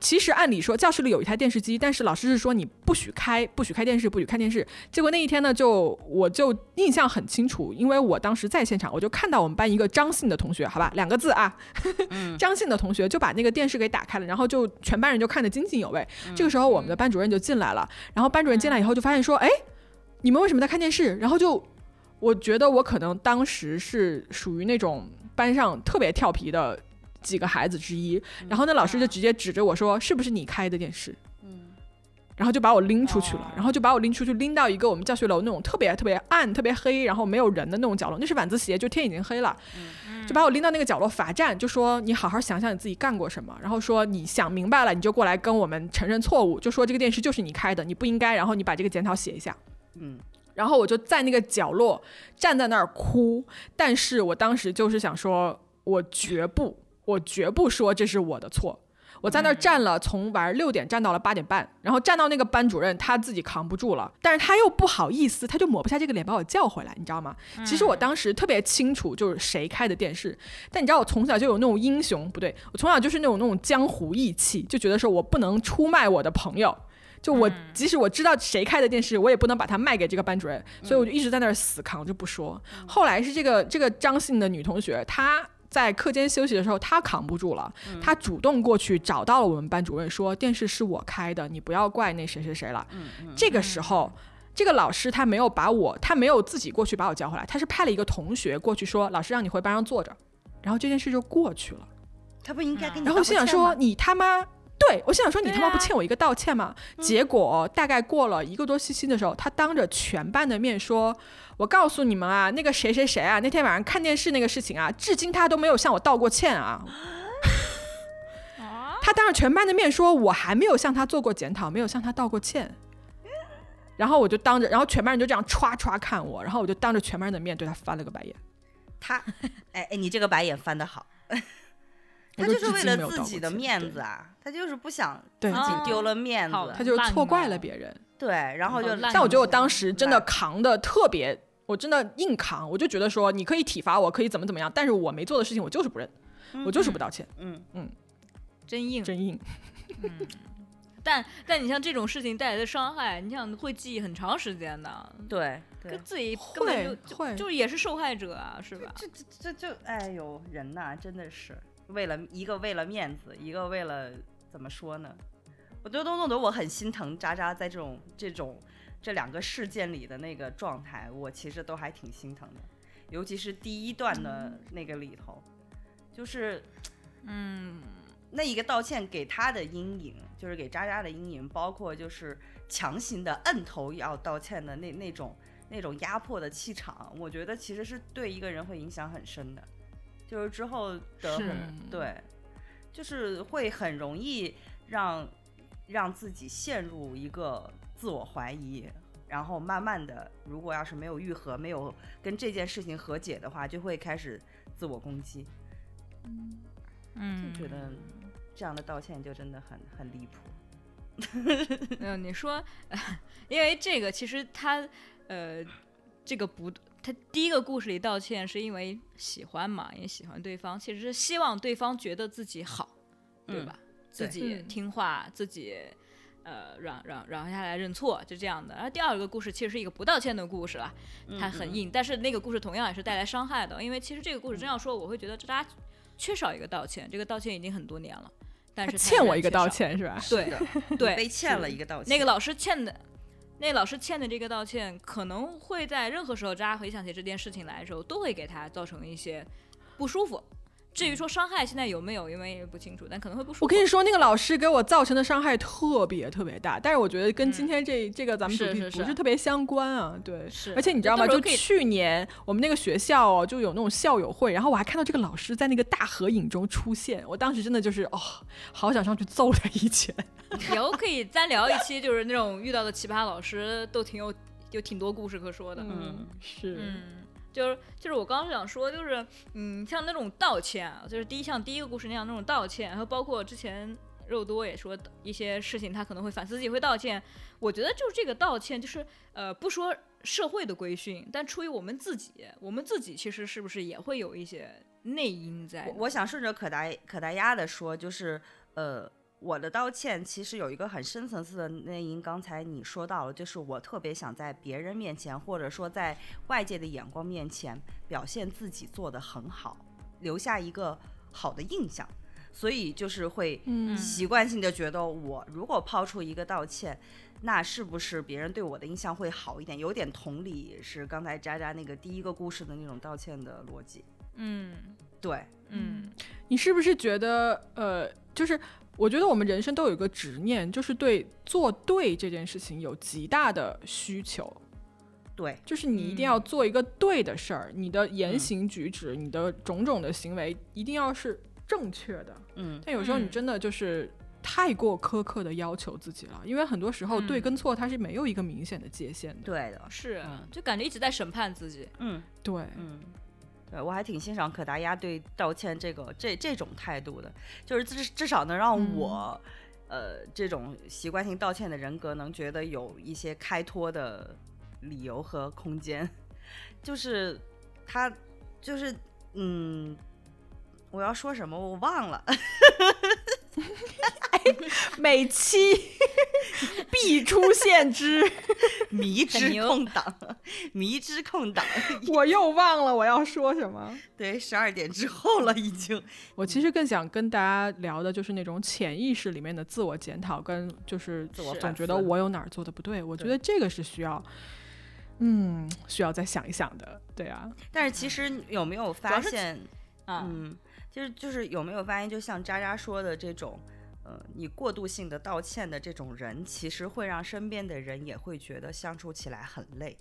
其实按理说教室里有一台电视机，但是老师是说你不许开，不许开电视，不许看电视。结果那一天呢，就我就印象很清楚，因为我当时在现场，我就看到我们班一个张姓的同学，好吧，两个字啊，张姓的同学就把那个电视给打开了，然后就全班人就看得津津有味。这个时候我们的班主任就进来了，然后班主任进来以后就发现说，哎，你们为什么在看电视？然后就我觉得我可能当时是属于那种班上特别调皮的几个孩子之一，然后那老师就直接指着我说：“是不是你开的电视？”然后就把我拎出去了，然后就把我拎出去，拎到一个我们教学楼那种特别特别暗、特别黑，然后没有人的那种角落。那是晚自习，就天已经黑了，就把我拎到那个角落罚站，就说你好好想想你自己干过什么，然后说你想明白了你就过来跟我们承认错误，就说这个电视就是你开的，你不应该，然后你把这个检讨写一下。嗯，然后我就在那个角落站在那儿哭，但是我当时就是想说，我绝不，我绝不说这是我的错。我在那儿站了，从晚上六点站到了八点半，然后站到那个班主任他自己扛不住了，但是他又不好意思，他就抹不下这个脸把我叫回来，你知道吗？其实我当时特别清楚就是谁开的电视，但你知道我从小就有那种英雄，不对，我从小就是那种那种江湖义气，就觉得说我不能出卖我的朋友。就我，即使我知道谁开的电视，我也不能把它卖给这个班主任，所以我就一直在那儿死扛就不说。后来是这个这个张姓的女同学，她在课间休息的时候，他扛不住了，他主动过去找到了我们班主任，说电视是我开的，你不要怪那谁谁谁了。这个时候。这个老师他没有把我，他没有自己过去把我叫回来，他是派了一个同学过去说，老师让你回班上坐着，然后这件事就过去了。他不应该跟你然后我心想说，你他妈，对我心想说，你他妈不欠我一个道歉吗？结果大概过了一个多星期的时候，他当着全班的面说：“我告诉你们啊，那个谁谁谁啊，那天晚上看电视那个事情啊，至今他都没有向我道过歉啊。”他当着全班的面说：“我还没有向他做过检讨，没有向他道过歉。”然后我就当着，然后全班人就这样歘歘看我，然后我就当着全班人的面对他翻了个白眼。他，哎哎，你这个白眼翻的好，我他就是为了自己的面子啊，他就是不想自己啊丢了面子，他就烂错怪了哦别人。对，然后就好烂但我觉得我嗯当时真的扛的特别，我真的硬扛，我就觉得说你可以体罚我，可以怎么怎么样，但是我没做的事情我就是不认，我就是不道歉，嗯嗯，真硬。真硬。但但你像这种事情带来的伤害，你想会记忆很长时间的，对对跟，自己根本会就会就就是也是受害者啊，是吧？这这这就哎呦，人呐，真的是为了一个为了面子，一个为了怎么说呢？我都都弄得我很心疼渣渣在这种这种这两个事件里的那个状态，我其实都还挺心疼的，尤其是第一段的那个里头，就是嗯，那一个道歉给他的阴影，就是给渣渣的阴影，包括就是强行的摁头要道歉的那那种那种压迫的气场，我觉得其实是对一个人会影响很深的，就是之后的是对，就是会很容易让让自己陷入一个自我怀疑。然后慢慢的，如果要是没有愈合，没有跟这件事情和解的话，就会开始自我攻击。嗯，就觉得这样的道歉就真的很很离谱。嗯，你说，因为这个其实他，呃，这个不，他第一个故事里道歉是因为喜欢嘛，也喜欢对方，其实是希望对方觉得自己好，对嗯吧？自己嗯听话，自己呃软软软下来认错，就这样的。然后第二个故事其实是一个不道歉的故事了，嗯它很硬，但是那个故事同样也是带来伤害的，因为其实这个故事真要说，我会觉得大家缺少一个道歉，这个道歉已经很多年了，但是欠我一个道歉。歉是吧？对的，对，被欠了一个道歉。那个老师欠的，那老师欠的这个道歉，可能会在任何时候，大家回想起这件事情来的时候，都会给他造成一些不舒服。至于说伤害现在有没有，因为也不清楚，但可能会不舒服。我跟你说，那个老师给我造成的伤害特别特别大，但是我觉得跟今天这、这个咱们主题不是特别相关啊。对，是而且你知道吗？就去年我们那个学校哦，就有那种校友会，然后我还看到这个老师在那个大合影中出现，我当时真的就是哦，好想上去揍他一拳。以后可以单聊一期，就是那种遇到的奇葩老师，都挺有有挺多故事可说的。嗯，是，嗯，就是就是我刚刚想说，就是嗯，像那种道歉啊，就是第一像第一个故事那样那种道歉，然后包括之前肉多也说一些事情，他可能会反思自己会道歉。我觉得就是这个道歉，就是呃，不说社会的规训，但出于我们自己，我们自己其实是不是也会有一些内因在？我我想顺着可达可达鸭的说，就是呃，我的道歉其实有一个很深层次的内因。刚才你说到了，就是我特别想在别人面前，或者说在外界的眼光面前，表现自己做得很好，留下一个好的印象。所以就是会嗯习惯性的觉得，我如果抛出一个道歉，那是不是别人对我的印象会好一点？有点同理，是刚才渣渣那个第一个故事的那种道歉的逻辑。嗯对，嗯你是不是觉得呃，就是我觉得我们人生都有一个执念，就是对做对这件事情有极大的需求。对，就是你一定要做一个对的事儿，你的言行举止、你的种种的行为一定要是正确的。嗯，但有时候你嗯真的就是太过苛刻的要求自己了，因为很多时候对嗯跟错它是没有一个明显的界限的。对的，是嗯，就感觉一直在审判自己。嗯。对，嗯，对我还挺欣赏可达鸭对道歉这个这这种态度的，就是至至少能让嗯。我，呃，这种习惯性道歉的人格能觉得有一些开脱的理由和空间，就是他就是嗯。我要说什么我忘了，每期 必出现之，迷之空档，迷之空档，我又忘了我要说什么。对，十二点之后了已经。我其实更想跟大家聊的就是那种潜意识里面的自我检讨，跟就是我总觉得我有哪儿做的不对，我觉得这个是需要，嗯，需要再想一想的。对啊，但是其实有没有发现，啊，嗯，就是就是有没有发现，就像渣渣说的这种，呃，你过度性的道歉的这种人，其实会让身边的人也会觉得相处起来很累，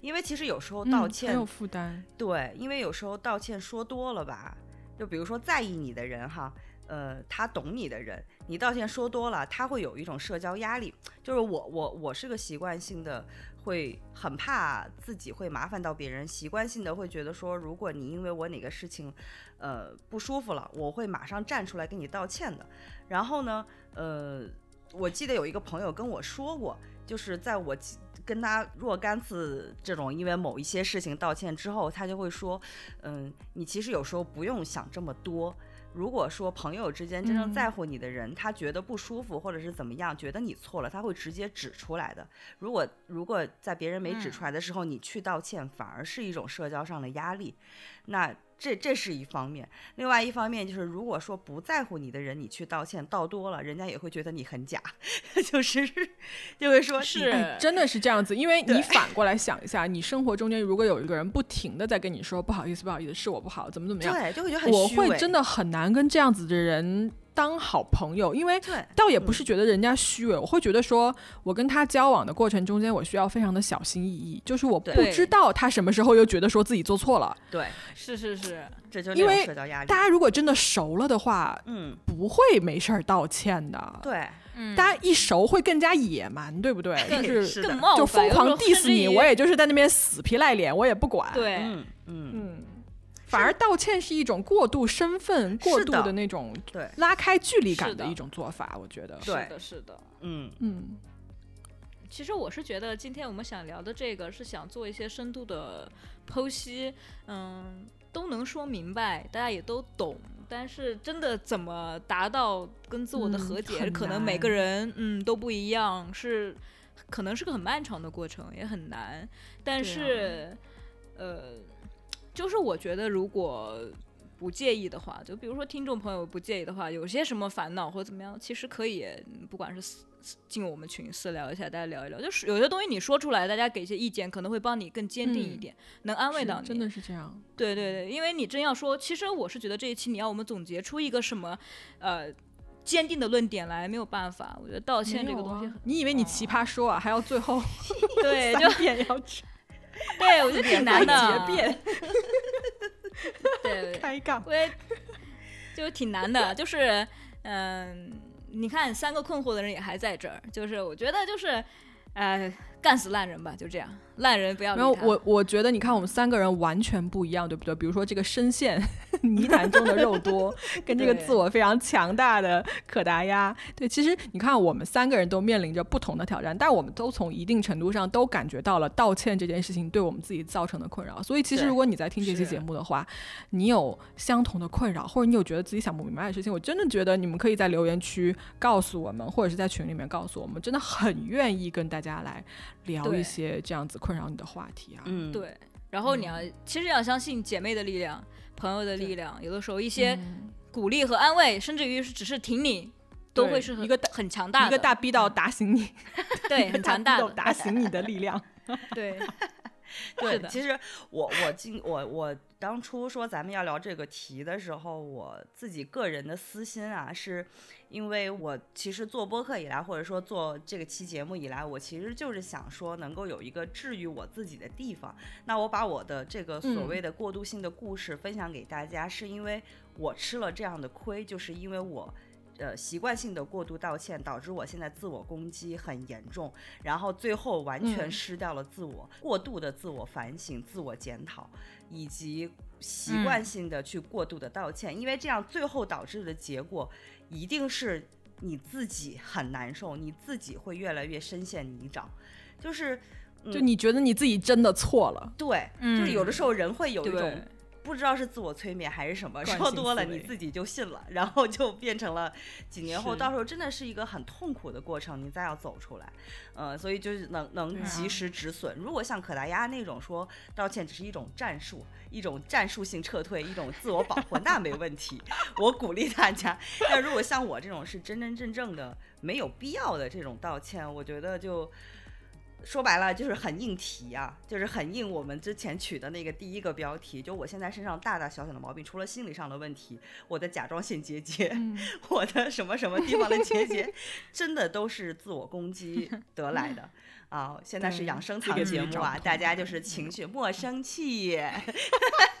因为其实有时候道嗯歉，很有负担。对，因为有时候道歉说多了吧，就比如说在意你的人哈。呃，他懂你的人，你道歉说多了，他会有一种社交压力。就是我我我是个习惯性的会很怕自己会麻烦到别人，习惯性的会觉得说，如果你因为我哪个事情，呃不舒服了，我会马上站出来跟你道歉的。然后呢，呃，我记得有一个朋友跟我说过，就是在我跟他若干次这种因为某一些事情道歉之后，他就会说，嗯，你其实有时候不用想这么多。如果说朋友之间真正嗯在乎你的人，他觉得不舒服或者是怎么样，觉得你错了，他会直接指出来的。如果如果在别人没指出来的时候，你去道歉，反而是一种社交上的压力。那这这是一方面，另外一方面就是，如果说不在乎你的人，你去道歉道多了，人家也会觉得你很假，就是就会说是。哎，真的是这样子，因为你反过来想一下，你生活中间如果有一个人不停的在跟你说不好意思，不好意思，是我不好，怎么怎么样，对，就会觉得。很我会真的很难跟这样子的人当好朋友，因为，倒也不嗯是觉得人家虚伪，我会觉得说我跟他交往的过程中间，我需要非常的小心翼翼，就是我不知道他什么时候又觉得说自己做错了。对，是是是，这就因为社交压力。大。家如果真的熟了的话，嗯，不会没事儿道歉的。对，嗯，大家一熟会更加野蛮，对不对？更就是更冒就疯狂 diss 你，我也就是在那边死皮赖脸，我也不管。，对，嗯嗯，嗯，反而道歉是一种过度身份、过度的的那种对，拉开距离感的的一种做法，我觉得。对是的，是的。嗯嗯，其实我是觉得今天我们想聊的这个是想做一些深度的剖析，嗯，都能说明白，大家也都懂。但是真的怎么达到跟自我的嗯和解，很可能每个人嗯都不一样，是可能是个很漫长的过程，也很难。但是，呃，就是我觉得如果不介意的话，就比如说听众朋友不介意的话，有些什么烦恼或者怎么样，其实可以，嗯不管是私私进我们群私聊一下，大家聊一聊。就是有些东西你说出来，大家给一些意见，可能会帮你更坚定一嗯点，能安慰到你。真的是这样。对对对，因为你真要说，其实我是觉得这一期你要我们总结出一个什么，呃。坚定的论点来没有办法，我觉得道歉这个东西很，你以为你奇葩说啊，还要最后 对，就点要去 对我觉得挺难的，结辩 对，开杠。我也就挺难的，就是嗯、你看三个困惑的人也还在这儿，就是我觉得就是，呃，干死烂人吧，就这样，烂人不要。然后我我觉得，你看我们三个人完全不一样，对不对？比如说这个深陷 泥潭中的肉多，跟这个自我非常强大的可达鸭，对，其实你看我们三个人都面临着不同的挑战，但我们都从一定程度上都感觉到了道歉这件事情对我们自己造成的困扰。所以其实如果你在听这期节目的话，你有相同的困扰，或者你有觉得自己想不明白的事情，我真的觉得你们可以在留言区告诉我们，或者是在群里面告诉我们，真的很愿意跟大家来聊一些这样子困扰你的话题啊。嗯，对，然后你要、其实要相信姐妹的力量、朋友的力量，有的时候一些嗯。鼓励和安慰，甚至于是只是挺你，都会是很一个很强大的，一个大逼到打醒你，对 很强大的，打醒你的力量。对，对，的其实我我今我我当初说咱们要聊这个题的时候，我自己个人的私心啊，是因为我其实做播客以来，或者说做这个期节目以来，我其实就是想说能够有一个治愈我自己的地方。那我把我的这个所嗯谓的过渡性的故事分享给大家，是因为我吃了这样的亏，就是因为我。呃，习惯性的过度道歉导致我现在自我攻击很严重，然后最后完全嗯。失掉了自我，过度的自我反省、自我检讨，以及习惯性的去过度的道歉，因为这样最后导致的结果一定是你自己很难受，你自己会越来越深陷泥沼，就是。就你觉得你自己真的错了，对，嗯就是有的时候人会有一种不知道是自我催眠还是什么，说多了你自己就信了，然后就变成了几年后，到时候真的是一个很痛苦的过程，你再要走出来，呃，所以就是能能及时止损。如果像可达鸭那种说道歉只是一种战术，一种战术性撤退，一种自我保护，那没问题，我鼓励大家。但如果像我这种是真真正正的没有必要的这种道歉，我觉得就。说白了就是很应题啊，就是很应我们之前取的那个第一个标题，就我现在身上大大小小的毛病，除了心理上的问题，我的甲状腺结节，嗯我的什么什么地方的结节，真的都是自我攻击得来的 啊！现在是养生堂节目啊，大家就是情绪莫生气，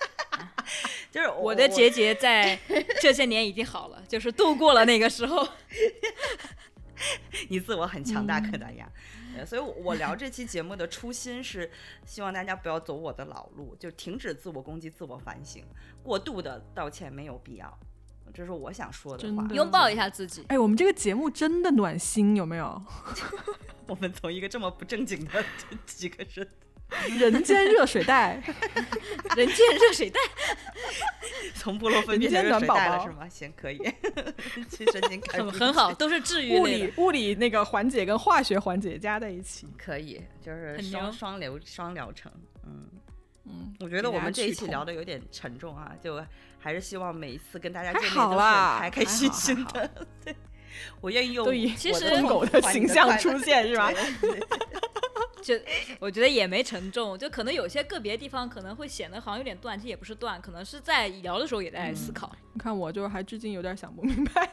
就是我的结节在这些年已经好了，就是度过了那个时候。你自我很强大，嗯可达鸭。呃所以我，我聊这期节目的初心是希望大家不要走我的老路，就停止自我攻击、自我反省，过度的道歉没有必要。这是我想说的话。的拥抱一下自己，哎，我们这个节目真的暖心，有没有？我们从一个这么不正经的 几个人，人间热水袋，人间热水袋。从布洛芬变成热水袋了是吗？行，可以。去神经开闭很很好，都是治愈物理物理那个环节跟化学环节加在一起。可以，就是双双疗双疗程。嗯，嗯，我觉得我们这一期聊的有点沉重啊，就还是希望每一次跟大家见面都是开开心心的。对，我愿意用我疯狗的形象出现是吧？就我觉得也没沉重，就可能有些个别地方可能会显得好像有点断，其实也不是断，可能是在聊的时候也在思考。你看我就还至今有点想不明白，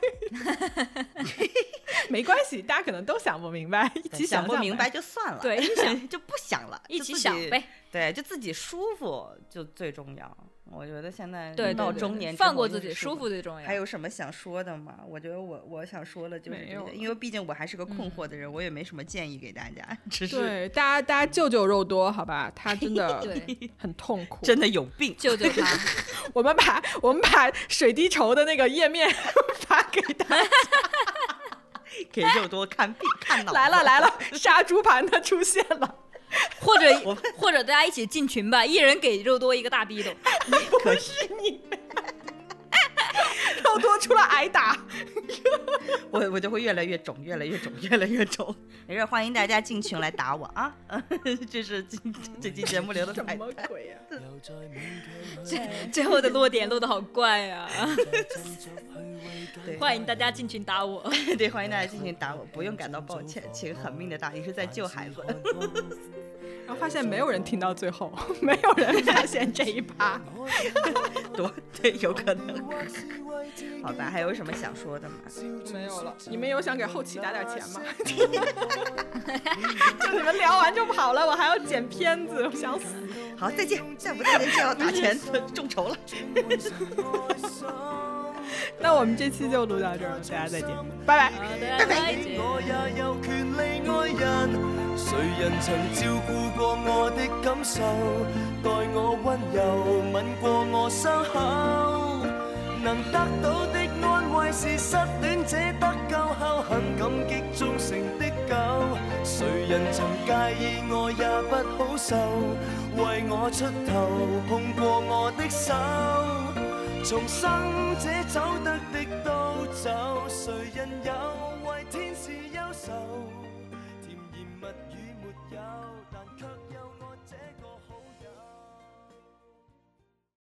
没关系，大家可能都想不明白，一起象想不明白。就算了，对一起想 就不想了，一起想呗，对，就自己舒服就最重要。我觉得现在对，到中年放过自己，舒舒服最重要。还有什么想说的吗？我觉得我我想说的就是没有了这些因为毕竟我还是个困惑的人，我也没什么建议给大家，只是对，大家大家救救肉多，好吧？他真的 很痛苦。真的有病。救救他，我们把我们把水滴筹的那个页面发给他，给肉多看病看脑子。来了来了，杀猪盘的出现了，或者 或者大家一起进群吧，一人给肉多一个大逼斗。不是你。肉多出来挨打，我我就会越来越肿，越来越肿，越来越肿。没事，欢迎大家进群来打我啊！这是这这期节目留的什么鬼呀、最最后的落点落的好怪啊！对欢迎大家进群打我。对，欢迎大家进群 打我，不用感到抱歉，请狠命的打，你是在救孩子。然后发现没有人听到最后，没有人发现这一趴。多对，有可能。好吧，还有什么想说的吗？没有了。你们有想给后期打点钱吗？就你们聊完就跑了，我还要剪片子，我想死。好，再见，再不再见就要打钱众筹了。那我们这期就录到这儿了，大家再见，拜拜。拜拜，我也有權利愛人，誰人曾照顧過我的感受，待我温柔，吻過我傷口，能得到的安慰是失戀者得救後很感激忠誠的狗，誰人曾介意我也不好受，為我出頭，碰過我的手。重生者走得的都走，谁人有为天使忧愁？